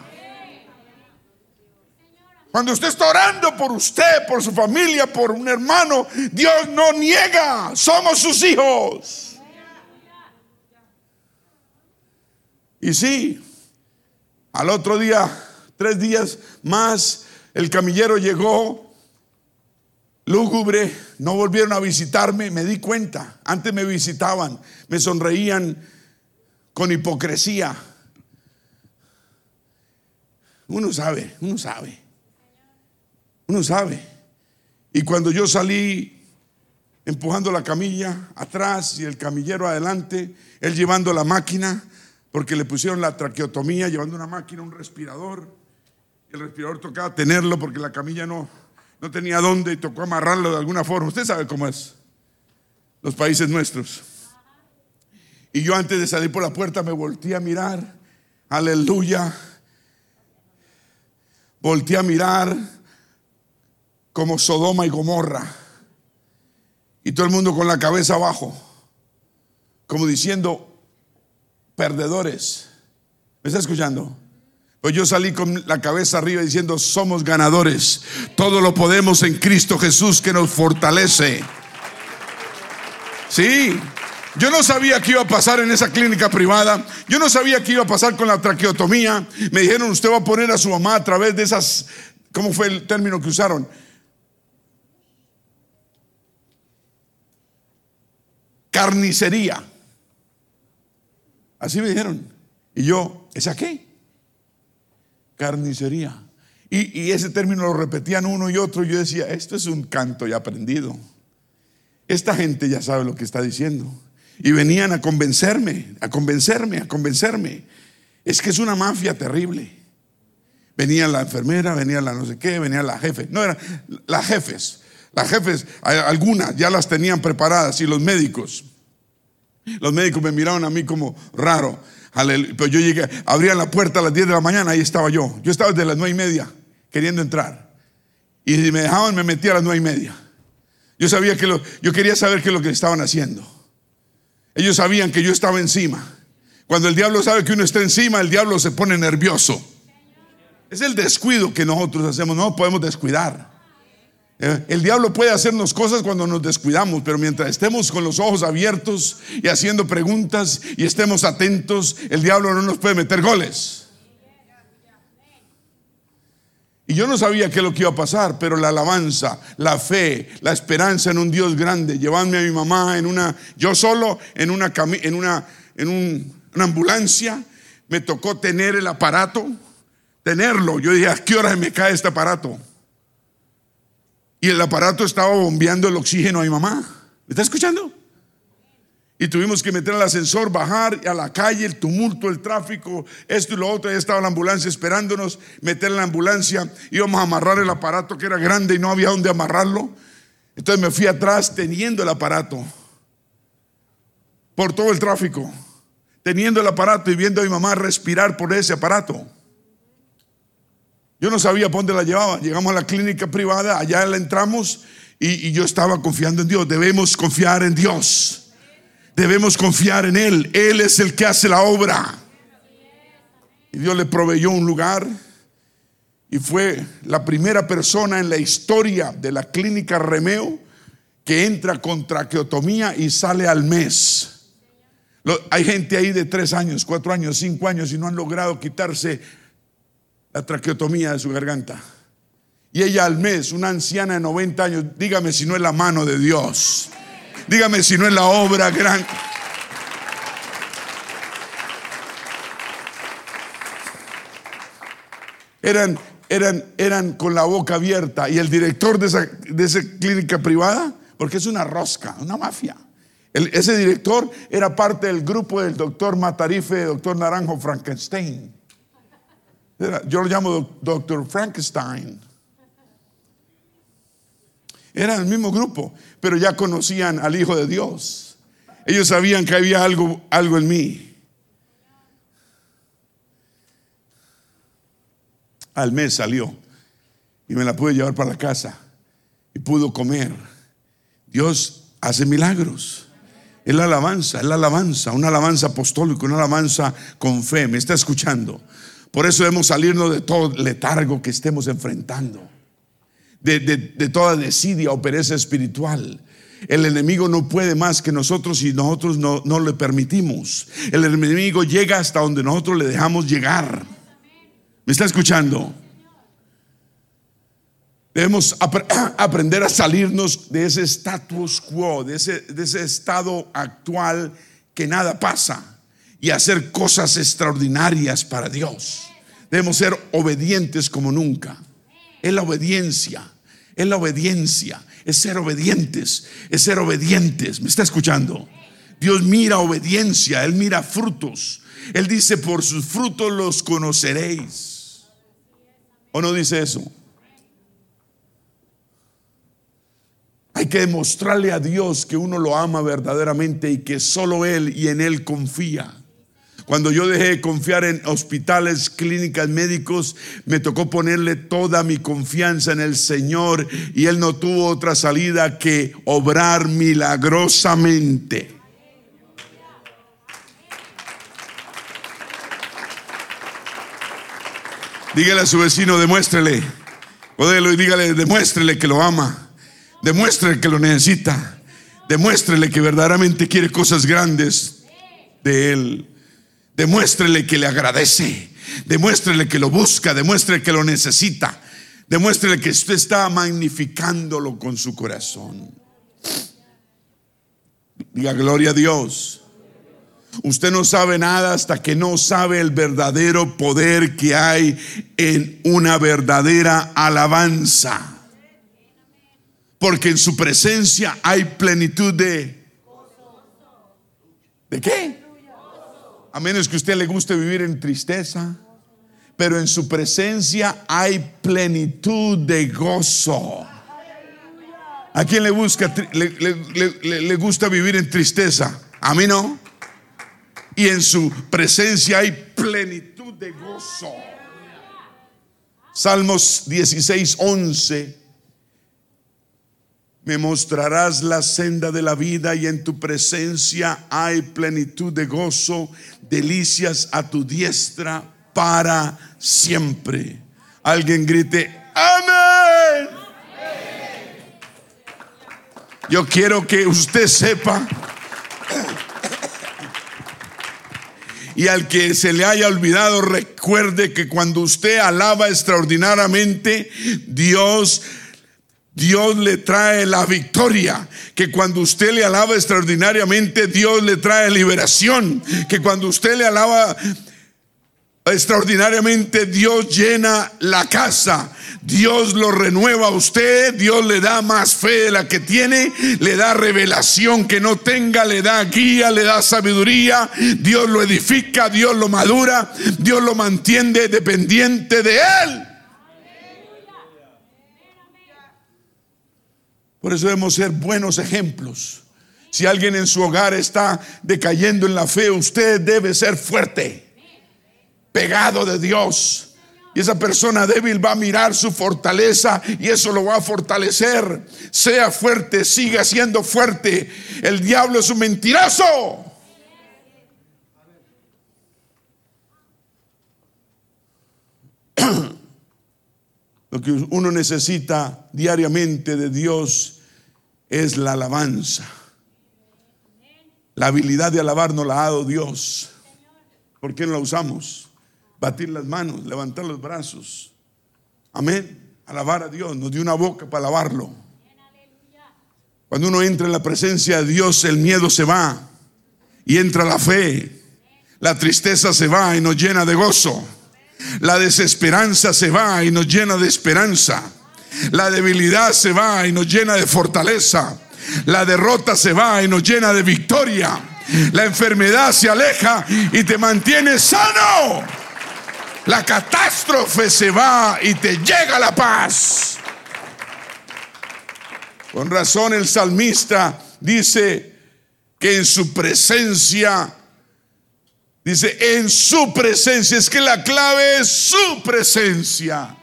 Cuando usted está orando por usted, por su familia, por un hermano, Dios no niega, somos sus hijos. Y sí, al otro día, tres días más, el camillero llegó lúgubre, no volvieron a visitarme, me di cuenta, antes me visitaban, me sonreían con hipocresía. Uno sabe, uno sabe, uno sabe. Y cuando yo salí empujando la camilla atrás y el camillero adelante, él llevando la máquina, porque le pusieron la traqueotomía, llevando una máquina, un respirador. El respirador tocaba tenerlo porque la camilla no, no tenía dónde y tocó amarrarlo de alguna forma. Usted sabe cómo es. Los países nuestros. Y yo antes de salir por la puerta me volteé a mirar. Aleluya. Volteé a mirar como Sodoma y Gomorra. Y todo el mundo con la cabeza abajo. Como diciendo, perdedores. ¿Me está escuchando? Pues yo salí con la cabeza arriba diciendo, somos ganadores. Todo lo podemos en Cristo Jesús que nos fortalece. Sí, yo no sabía qué iba a pasar en esa clínica privada. Yo no sabía qué iba a pasar con la traqueotomía. Me dijeron, usted va a poner a su mamá a través de esas, ¿cómo fue el término que usaron? Carnicería. Así me dijeron. Y yo, ¿es qué? carnicería. Y, ese término lo repetían uno y otro. Y yo decía, esto es un canto ya aprendido. Esta gente ya sabe lo que está diciendo. Y venían a convencerme, a convencerme, a convencerme. Es que es una mafia terrible. Venía la enfermera, venía la no sé qué, venía la jefe. No, eran las jefes. Las jefes, algunas ya las tenían preparadas y los médicos. Los médicos me miraban a mí como raro. Pero yo llegué, abría la puerta a las 10 de la mañana, ahí estaba yo. Yo estaba desde las 9 y media queriendo entrar. Y si me dejaban, me metía a las 9 y media. Yo sabía que lo, yo quería saber qué es lo que estaban haciendo. Ellos sabían que yo estaba encima. Cuando el diablo sabe que uno está encima, el diablo se pone nervioso. Es el descuido que nosotros hacemos, no podemos descuidar. Eh, el diablo puede hacernos cosas cuando nos descuidamos, pero mientras estemos con los ojos abiertos y haciendo preguntas y estemos atentos, el diablo no nos puede meter goles. Y yo no sabía qué es lo que iba a pasar, pero la alabanza, la fe, la esperanza en un Dios grande, llevarme a mi mamá en una, yo solo en una, en una, en una ambulancia, me tocó tener el aparato, tenerlo. Yo dije, ¿a qué hora me cae este aparato? Y el aparato estaba bombeando el oxígeno a mi mamá. ¿Me está escuchando? Y tuvimos que meter el ascensor, bajar a la calle, el tumulto, el tráfico, esto y lo otro. Ya estaba la ambulancia esperándonos, meter en la ambulancia. Íbamos a amarrar el aparato que era grande y no había dónde amarrarlo. Entonces me fui atrás teniendo el aparato por todo el tráfico, teniendo el aparato y viendo a mi mamá respirar por ese aparato. Yo no sabía por dónde la llevaba. Llegamos a la clínica privada, allá la entramos y, yo estaba confiando en Dios. Debemos confiar en Dios. Debemos confiar en Él. Él es el que hace la obra. Y Dios le proveyó un lugar y fue la primera persona en la historia de la clínica Remeo que entra con traqueotomía y sale al mes. hay gente ahí de tres años, cuatro años, cinco años y no han logrado quitarse la traqueotomía de su garganta. Y ella al mes, una anciana de 90 años, dígame si no es la mano de Dios. Dígame si no es la obra grande. Eran, eran, eran con la boca abierta. Y el director de esa, de esa clínica privada, porque es una rosca, una mafia. ese director era parte del grupo del doctor Matarife, doctor Naranjo Frankenstein yo lo llamo Doctor Frankenstein. Era el mismo grupo, pero ya conocían al Hijo de Dios. Ellos sabían que había algo, algo en mí. Al mes salió y me la pude llevar para la casa y pudo comer. Dios hace milagros. Es la alabanza, es la alabanza, una alabanza apostólica, una alabanza con fe. ¿Me está escuchando? Por eso debemos salirnos de todo letargo que estemos enfrentando, de, de toda desidia o pereza espiritual. El enemigo no puede más que nosotros y nosotros no, no le permitimos. El enemigo llega hasta donde nosotros le dejamos llegar. ¿Me está escuchando? Debemos aprender a salirnos de ese status quo, de ese, de ese estado actual que nada pasa y hacer cosas extraordinarias para Dios. Debemos ser obedientes como nunca. Es la obediencia, es la obediencia es ser obedientes, es ser obedientes. ¿Me está escuchando? Dios mira obediencia, Él mira frutos. Él dice, por sus frutos los conoceréis. ¿O no dice eso? Hay que demostrarle a Dios que uno lo ama verdaderamente y que solo Él y en Él confía. Cuando yo dejé de confiar en hospitales, clínicas, médicos, me tocó ponerle toda mi confianza en el Señor y Él no tuvo otra salida que obrar milagrosamente. Dígale a su vecino, demuéstrele. Podelo y dígale, demuéstrele que lo ama. Demuéstrele que lo necesita. Demuéstrele que verdaderamente quiere cosas grandes de él. Demuéstrele que le agradece. Demuéstrele que lo busca. Demuéstrele que lo necesita. Demuéstrele que usted está magnificándolo con su corazón. Diga gloria a Dios. Usted no sabe nada hasta que no sabe el verdadero poder que hay en una verdadera alabanza. Porque en su presencia hay plenitud de... ¿De qué? A menos que a usted le guste vivir en tristeza. Pero en su presencia hay plenitud de gozo. ¿A quién le, le, gusta vivir en tristeza? A mí no. Y en su presencia hay plenitud de gozo. Salmos 16, 11 me mostrarás la senda de la vida y en tu presencia hay plenitud de gozo, delicias a tu diestra para siempre. Alguien grite, amén. Yo quiero que usted sepa y al que se le haya olvidado, recuerde que cuando usted alaba extraordinariamente, Dios Dios le trae la victoria. Que cuando usted le alaba extraordinariamente, Dios le trae liberación. Que cuando usted le alaba extraordinariamente, Dios llena la casa. Dios lo renueva a usted, Dios le da más fe de la que tiene, le da revelación que no tenga, le da guía, le da sabiduría, Dios lo edifica, Dios lo madura, Dios lo mantiene dependiente de Él. Por eso debemos ser buenos ejemplos. Si alguien en su hogar está decayendo en la fe, usted debe ser fuerte, pegado de Dios. Y esa persona débil va a mirar su fortaleza y eso lo va a fortalecer. Sea fuerte, siga siendo fuerte. El diablo es un mentiroso. Lo que uno necesita diariamente de Dios es la alabanza. La habilidad de alabar nos la ha dado Dios. ¿Por qué no la usamos? Batir las manos, levantar los brazos. Amén. Alabar a Dios. Nos dio una boca para alabarlo. Cuando uno entra en la presencia de Dios, el miedo se va y entra la fe. La tristeza se va y nos llena de gozo. La desesperanza se va y nos llena de esperanza. La debilidad se va y nos llena de fortaleza. La derrota se va y nos llena de victoria. La enfermedad se aleja y te mantiene sano. La catástrofe se va y te llega la paz. Con razón el salmista dice que en su presencia Dice, en su presencia. Es que la clave es su presencia.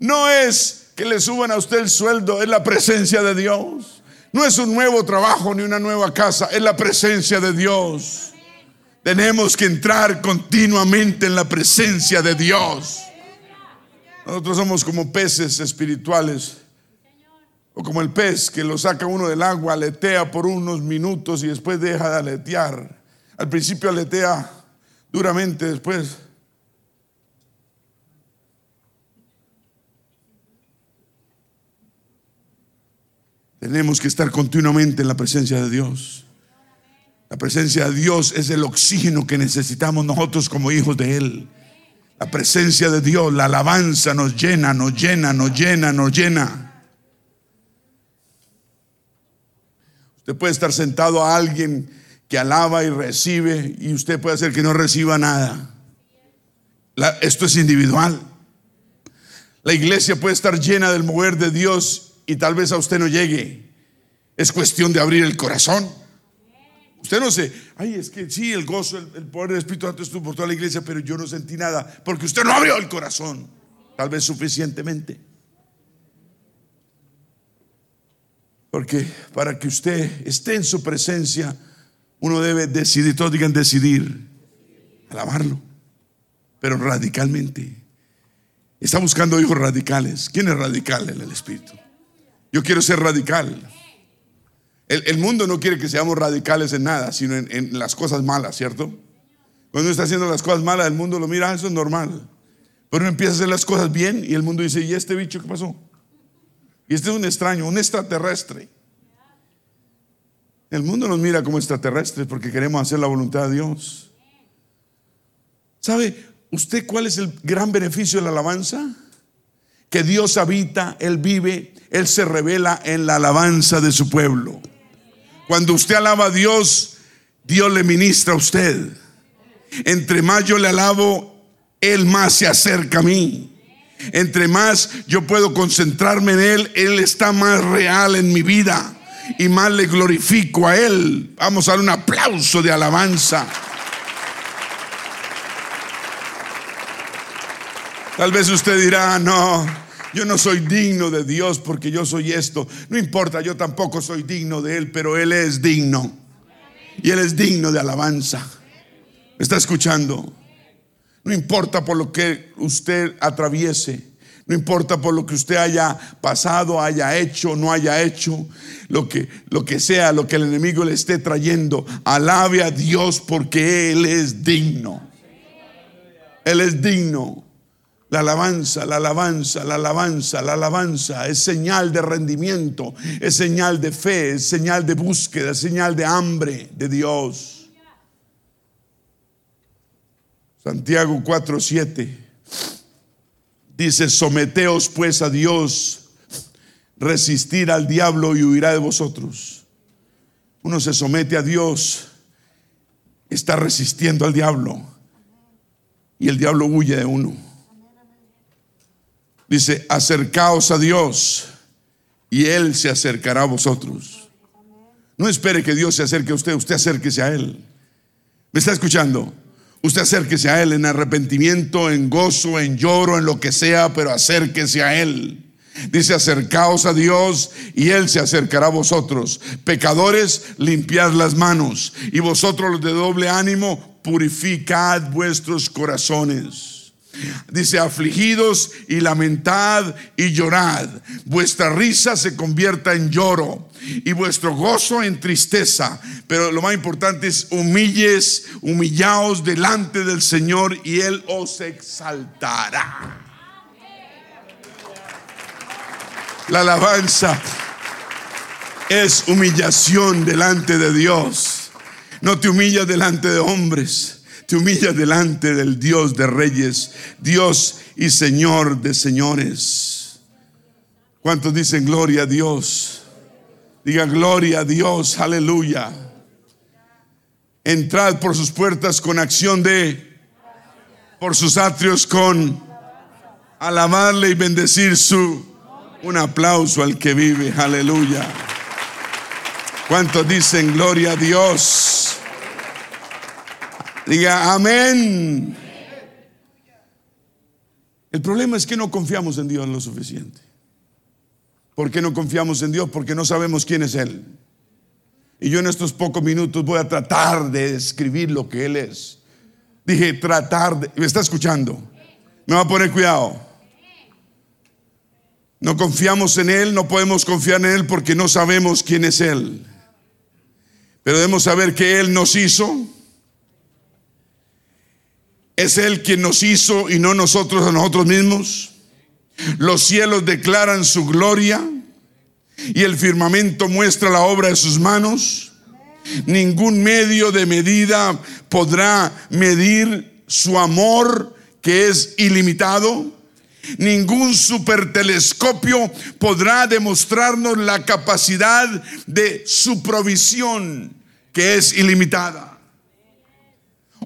No es que le suban a usted el sueldo, es la presencia de Dios. No es un nuevo trabajo ni una nueva casa, es la presencia de Dios. Tenemos que entrar continuamente en la presencia de Dios. Nosotros somos como peces espirituales. O como el pez que lo saca uno del agua, aletea por unos minutos y después deja de aletear. Al principio aletea duramente, después. Tenemos que estar continuamente en la presencia de Dios. La presencia de Dios es el oxígeno que necesitamos nosotros como hijos de Él. La presencia de Dios, la alabanza nos llena, nos llena, nos llena, nos llena. Usted puede estar sentado a alguien que alaba y recibe y usted puede hacer que no reciba nada. esto es individual. La iglesia puede estar llena del mover de Dios y tal vez a usted no llegue. Es cuestión de abrir el corazón. Usted no sé, ay, es que sí, el gozo, el, poder del Espíritu Santo estuvo por toda la iglesia, pero yo no sentí nada, porque usted no abrió el corazón, tal vez suficientemente. Porque para que usted esté en su presencia, uno debe decidir, todos digan decidir, alabarlo, pero radicalmente. Está buscando hijos radicales. ¿Quién es radical en el Espíritu? Yo quiero ser radical. El, mundo no quiere que seamos radicales en nada, sino en, las cosas malas, ¿cierto? Cuando uno está haciendo las cosas malas, el mundo lo mira, ah, eso es normal. Pero uno empieza a hacer las cosas bien y el mundo dice, ¿y este bicho qué pasó? Y este es un extraño, un extraterrestre. El mundo nos mira como extraterrestres porque queremos hacer la voluntad de Dios. ¿Sabe usted cuál es el gran beneficio de la alabanza? Que Dios habita, Él vive, Él se revela en la alabanza de su pueblo. Cuando usted alaba a Dios, Dios le ministra a usted. Entre más yo le alabo, Él más se acerca a mí. Entre más yo puedo concentrarme en Él, Él está más real en mi vida y más le glorifico a Él. Vamos a dar un aplauso de alabanza. Tal vez usted dirá, no, yo no soy digno de Dios porque yo soy esto. No importa, yo tampoco soy digno de Él, pero Él es digno. Y Él es digno de alabanza. ¿Me está escuchando? No importa por lo que usted atraviese. No importa por lo que usted haya pasado, haya hecho, no haya hecho, lo que, lo que sea, lo que el enemigo le esté trayendo, alabe a Dios porque Él es digno. Él es digno. La alabanza, la alabanza, la alabanza, la alabanza es señal de rendimiento, es señal de fe, es señal de búsqueda, es señal de hambre de Dios. Santiago 4:7 dice, someteos pues a Dios, resistir al diablo y huirá de vosotros. Uno se somete a Dios, está resistiendo al diablo y el diablo huye de uno. Dice, acercaos a Dios y Él se acercará a vosotros. No espere que Dios se acerque a usted, usted acérquese a Él. ¿Me está escuchando? Usted acérquese a Él en arrepentimiento, en gozo, en lloro, en lo que sea, pero acérquese a Él. Dice, acercaos a Dios y Él se acercará a vosotros. Pecadores, limpiad las manos. Y vosotros los de doble ánimo, purificad vuestros corazones. Dice, afligidos y lamentad y llorad. Vuestra risa se convierta en lloro y vuestro gozo en tristeza. Pero lo más importante es humilles, humillaos delante del Señor y Él os exaltará. La alabanza es humillación delante de Dios. No te humillas delante de hombres te humillas delante del Dios de reyes, Dios y Señor de señores. ¿Cuántos dicen gloria a Dios? Diga gloria a Dios, aleluya. Entrad por sus puertas con acción de, por sus atrios con alabarle y bendecir su, un aplauso al que vive, aleluya. ¿Cuántos dicen gloria a Dios? Diga amén. El problema es que no confiamos en Dios lo suficiente. ¿Por qué no confiamos en Dios? Porque no sabemos quién es Él. Y yo en estos pocos minutos voy a tratar de describir lo que Él es. Dije, tratar de... ¿Me está escuchando? Me va a poner cuidado. No confiamos en Él, no podemos confiar en Él porque no sabemos quién es Él. Pero debemos saber que Él nos hizo. Es Él quien nos hizo y no nosotros a nosotros mismos. Los cielos declaran su gloria y el firmamento muestra la obra de sus manos. Ningún medio de medida podrá medir su amor que es ilimitado. Ningún supertelescopio podrá demostrarnos la capacidad de su provisión que es ilimitada.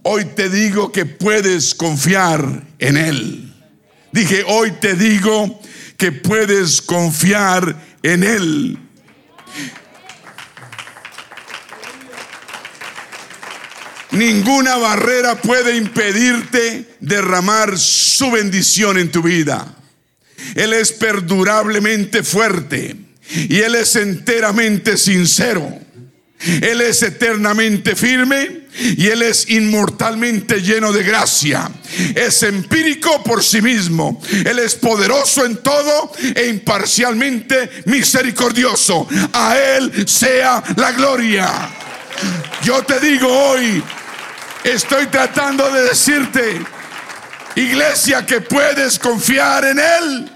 Hoy te digo que puedes confiar en Él. Dije, hoy te digo que puedes confiar en Él. Ninguna barrera puede impedirte derramar su bendición en tu vida. Él es perdurablemente fuerte y Él es enteramente sincero. Él es eternamente firme y Él es inmortalmente lleno de gracia. Es empírico por sí mismo. Él es poderoso en todo e imparcialmente misericordioso. A Él sea la gloria. Yo te digo hoy, estoy tratando de decirte, iglesia, que puedes confiar en Él.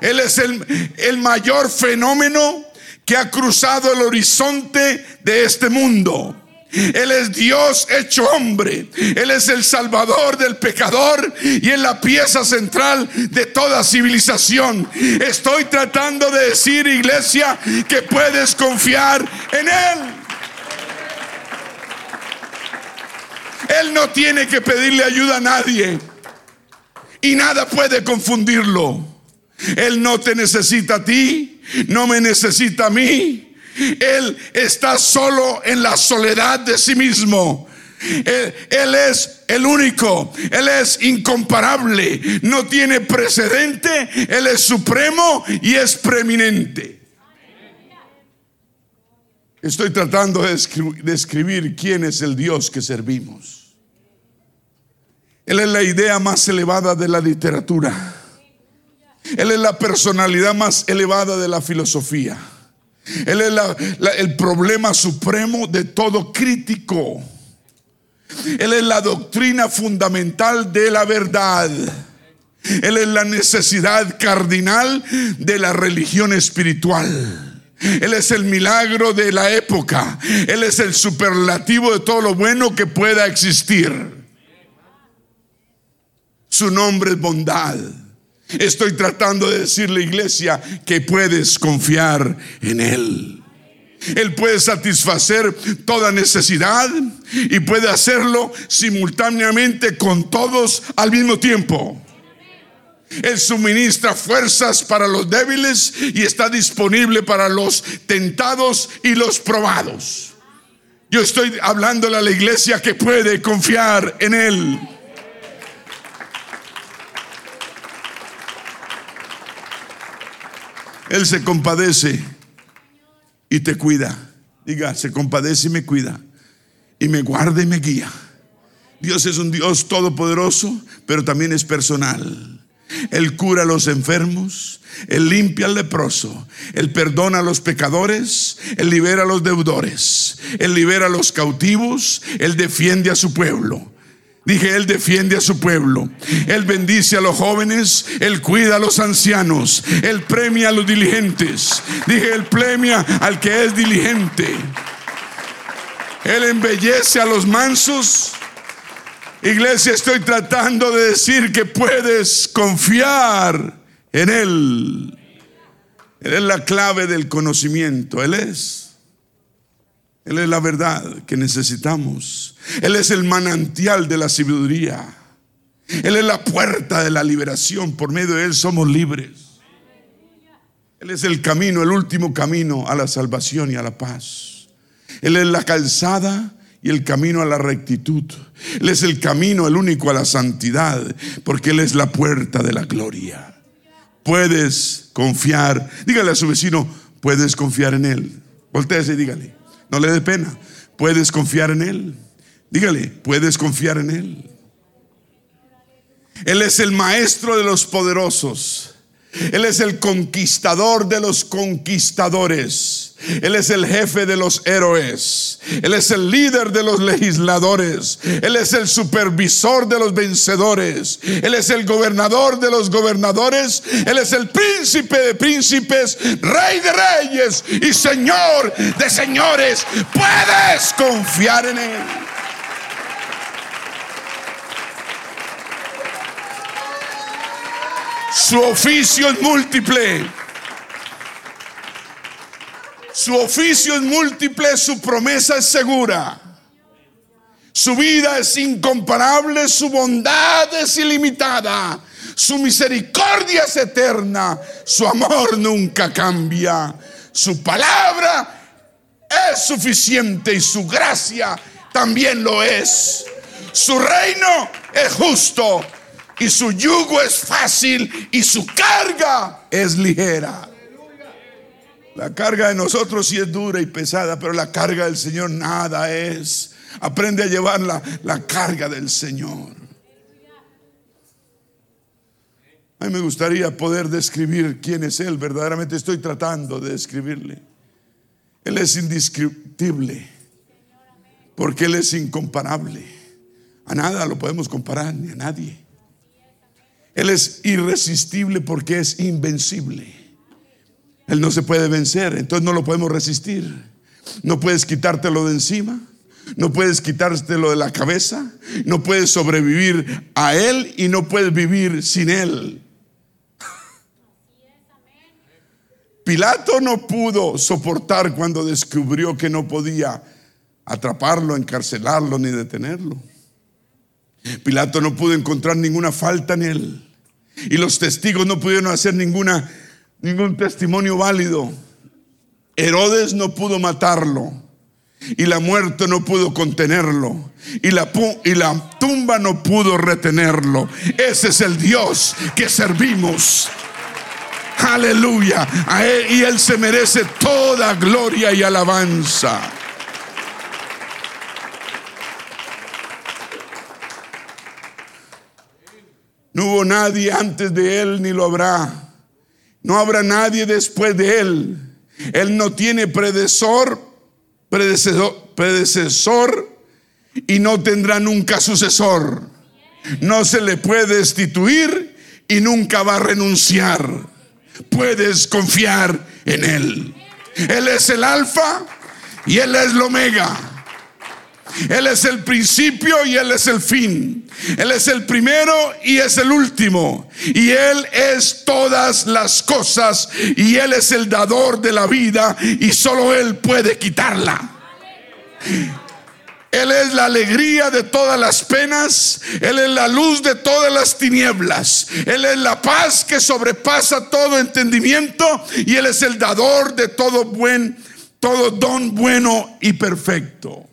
Él es el, el mayor fenómeno que ha cruzado el horizonte de este mundo. Él es Dios hecho hombre. Él es el salvador del pecador y es la pieza central de toda civilización. Estoy tratando de decir, iglesia, que puedes confiar en Él. Él no tiene que pedirle ayuda a nadie y nada puede confundirlo. Él no te necesita a ti, no me necesita a mí. Él está solo en la soledad de sí mismo. Él, es el único, Él es incomparable, no tiene precedente, Él es supremo y es preeminente. Estoy tratando de describir quién es el Dios que servimos. Él es la idea más elevada de la literatura. Él es la personalidad más elevada de la filosofía. Él es el problema supremo de todo crítico. Él es la doctrina fundamental de la verdad. Él es la necesidad cardinal de la religión espiritual. Él es el milagro de la época. Él es el superlativo de todo lo bueno que pueda existir. Su nombre es bondad. Estoy tratando de decirle, iglesia, que puedes confiar en Él. Él puede satisfacer toda necesidad y puede hacerlo simultáneamente con todos al mismo tiempo. Él suministra fuerzas para los débiles y está disponible para los tentados y los probados. Yo estoy hablándole a la iglesia que puede confiar en Él. Él se compadece y te cuida. Diga, se compadece y me cuida. Y me guarda y me guía. Dios es un Dios todopoderoso, pero también es personal. Él cura a los enfermos, Él limpia al leproso, Él perdona a los pecadores, Él libera a los deudores, Él libera a los cautivos, Él defiende a su pueblo. Dije, Él defiende a su pueblo. Él bendice a los jóvenes. Él cuida a los ancianos. Él premia a los diligentes. Dije, Él premia al que es diligente. Él embellece a los mansos. Iglesia, estoy tratando de decir que puedes confiar en Él. Él es la clave del conocimiento. Él es. Él es la verdad que necesitamos. Él es el manantial de la sabiduría. Él es la puerta de la liberación. Por medio de Él somos libres. Él es el camino, el último camino a la salvación y a la paz. Él es la calzada y el camino a la rectitud. Él es el camino, el único a la santidad, porque Él es la puerta de la gloria. Puedes confiar. Dígale a su vecino, puedes confiar en Él. Voltéese y dígale, no le dé pena. Puedes confiar en Él. Dígale, puedes confiar en Él. Él es el maestro de los poderosos. Él es el conquistador de los conquistadores. Él es el jefe de los héroes. Él es el líder de los legisladores. Él es el supervisor de los vencedores. Él es el gobernador de los gobernadores. Él es el príncipe de príncipes, rey de reyes y señor de señores. Puedes confiar en Él. Su oficio es múltiple. Su oficio es múltiple, su promesa es segura. Su vida es incomparable, su bondad es ilimitada, su misericordia es eterna, su amor nunca cambia, su palabra es suficiente y su gracia también lo es. Su reino es justo y su yugo es fácil y su carga es ligera. La carga de nosotros sí es dura y pesada, pero la carga del Señor nada es. Aprende a llevar la, la carga del Señor. A mí me gustaría poder describir quién es Él. Verdaderamente estoy tratando de describirle. Él es indescriptible porque Él es incomparable. A nada lo podemos comparar, ni a nadie. Él es irresistible porque es invencible. Él no se puede vencer, entonces no lo podemos resistir. No puedes quitártelo de encima, no puedes quitártelo de la cabeza, no puedes sobrevivir a Él y no puedes vivir sin Él. Pilato no pudo soportar cuando descubrió que no podía atraparlo, encarcelarlo ni detenerlo. Pilato no pudo encontrar ninguna falta en él. Y los testigos no pudieron hacer ninguna, ningún testimonio válido. Herodes no pudo matarlo. Y la muerte no pudo contenerlo. Y la, y la tumba no pudo retenerlo. Ese es el Dios que servimos. Aleluya. A él, y Él se merece toda gloria y alabanza. No hubo nadie antes de Él ni lo habrá. No habrá nadie después de Él. Él no tiene predecesor, predecesor, y no tendrá nunca sucesor. No se le puede destituir y nunca va a renunciar. Puedes confiar en Él. Él es el alfa y Él es el omega. Él es el principio y Él es el fin. Él es el primero y es el último. Y Él es todas las cosas. Y Él es el dador de la vida. Y solo Él puede quitarla. Él es la alegría de todas las penas. Él es la luz de todas las tinieblas. Él es la paz que sobrepasa todo entendimiento. Y Él es el dador de todo buen, todo don bueno y perfecto.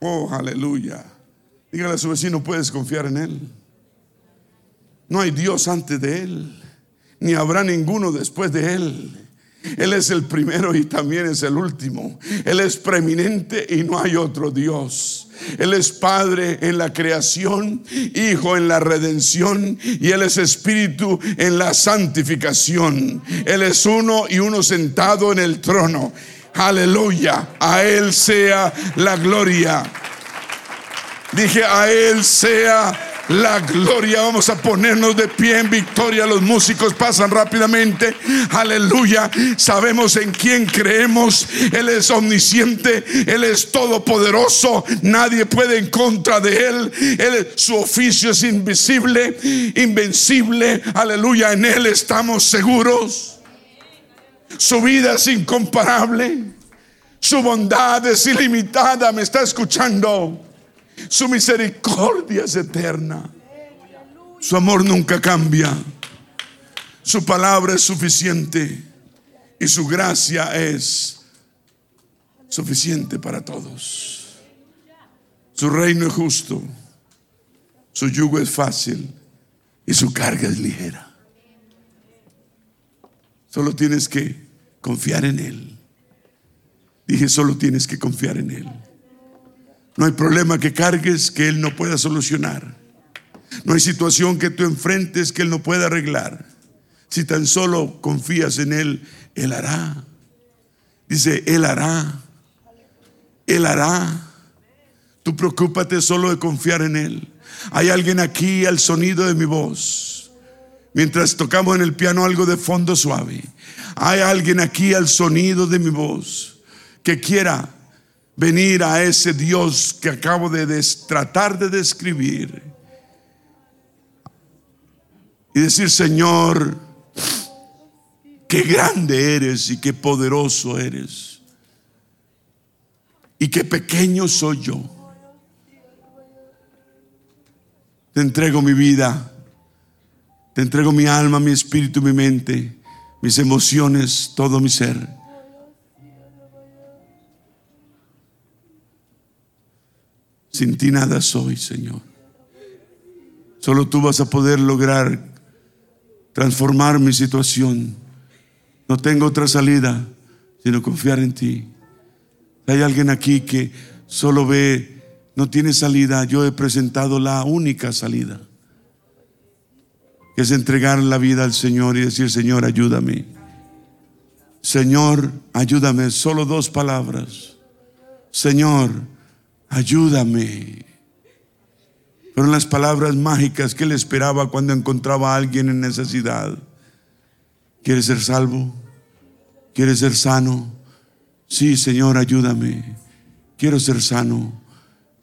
Oh, aleluya. Dígale a su vecino, puedes confiar en Él. No hay Dios antes de Él, ni habrá ninguno después de Él. Él es el primero y también es el último. Él es preeminente y no hay otro Dios. Él es Padre en la creación, Hijo en la redención y Él es Espíritu en la santificación. Él es uno y uno sentado en el trono. Aleluya. A Él sea la gloria. Dije, a Él sea la gloria. Vamos a ponernos de pie en victoria. Los músicos pasan rápidamente. Aleluya. Sabemos en quién creemos. Él es omnisciente. Él es todopoderoso. Nadie puede en contra de Él. él su oficio es invisible, invencible. Aleluya. En Él estamos seguros. Su vida es incomparable. Su bondad es ilimitada. ¿Me está escuchando? Su misericordia es eterna. Su amor nunca cambia. Su palabra es suficiente. Y su gracia es suficiente para todos. Su reino es justo, su yugo es fácil y su carga es ligera. Solo tienes que confiar en Él. Dije, solo tienes que confiar en Él. No hay problema que cargues que Él no pueda solucionar. No hay situación que tú enfrentes que Él no pueda arreglar. Si tan solo confías en Él, Él hará. Dice, Él hará. Él hará. Tú preocúpate solo de confiar en Él. Hay alguien aquí al sonido de mi voz. Mientras tocamos en el piano algo de fondo suave. Hay alguien aquí al sonido de mi voz que quiera venir a ese Dios que acabo de tratar de describir y decir, Señor, qué grande eres y qué poderoso eres y qué pequeño soy yo. Te entrego mi vida, te entrego mi alma, mi espíritu, mi mente, mis emociones, todo mi ser. Sin ti nada soy, Señor. Solo tú vas a poder lograr transformar mi situación. No tengo otra salida sino confiar en ti. Hay alguien aquí que solo ve, no tiene salida. Yo he presentado la única salida, es entregar la vida al Señor y decir, Señor, ayúdame. Señor, ayúdame. Solo dos palabras. Señor, ayúdame. Fueron las palabras mágicas que él esperaba cuando encontraba a alguien en necesidad. ¿Quieres ser salvo? ¿Quieres ser sano? Sí, Señor, ayúdame. Quiero ser sano.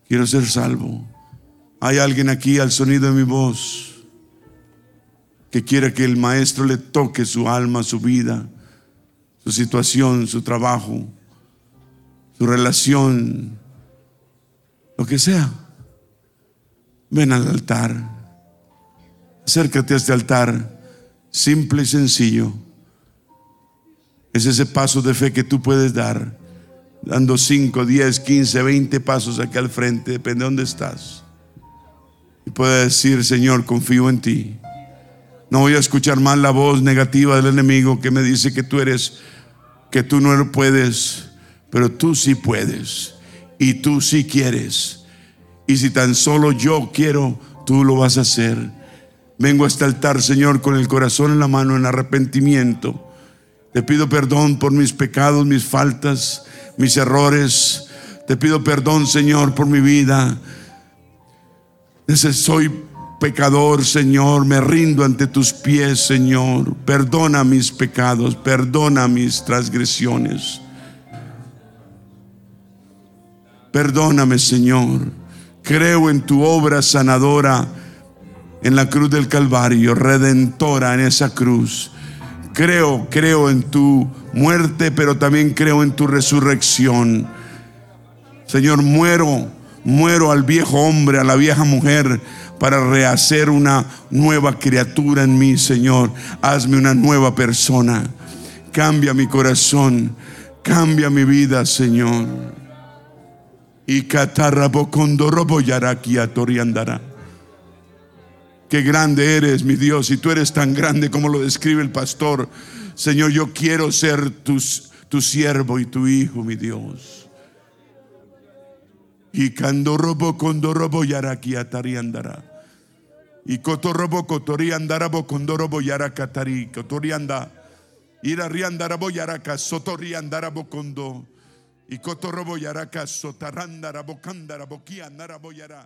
Quiero ser salvo. Hay alguien aquí al sonido de mi voz que quiere que el maestro le toque su alma, su vida, su situación, su trabajo, su relación, lo que sea, ven al altar. Acércate a este altar, simple y sencillo. Es ese paso de fe que tú puedes dar, dando 5, 10, 15, 20 pasos aquí al frente, depende de dónde estás. Y puedes decir, Señor, confío en ti. No voy a escuchar más la voz negativa del enemigo que me dice que tú eres, que tú no lo puedes, pero tú sí puedes y tú sí quieres. Y si tan solo yo quiero, tú lo vas a hacer. Vengo a este altar, Señor, con el corazón en la mano, en arrepentimiento. Te pido perdón por mis pecados, mis faltas, mis errores. Te pido perdón, Señor, por mi vida. Soy pecador, Señor. Me rindo ante tus pies, Señor. Perdona mis pecados, perdona mis transgresiones. Perdóname, Señor. Creo en tu obra sanadora en la cruz del Calvario, redentora en esa cruz. Creo, creo en tu muerte, pero también creo en tu resurrección. Señor, muero, muero al viejo hombre, a la vieja mujer, para rehacer una nueva criatura en mí, Señor. Hazme una nueva persona. Cambia mi corazón, cambia mi vida, Señor. Y toriandara. Qué grande eres, mi Dios, y tú eres tan grande como lo describe el pastor. Señor, yo quiero ser tu siervo y tu hijo, mi Dios. Y candorobo condorobo yaraki atariandara. Y cotorobo cotoriandara bocondorobo yarakatari. Cotorianda. Ira riandara boyaraka sotoriandara bocondo. Y cotorrobo yaraka sotaranda rabocanda raboquia naraboyara.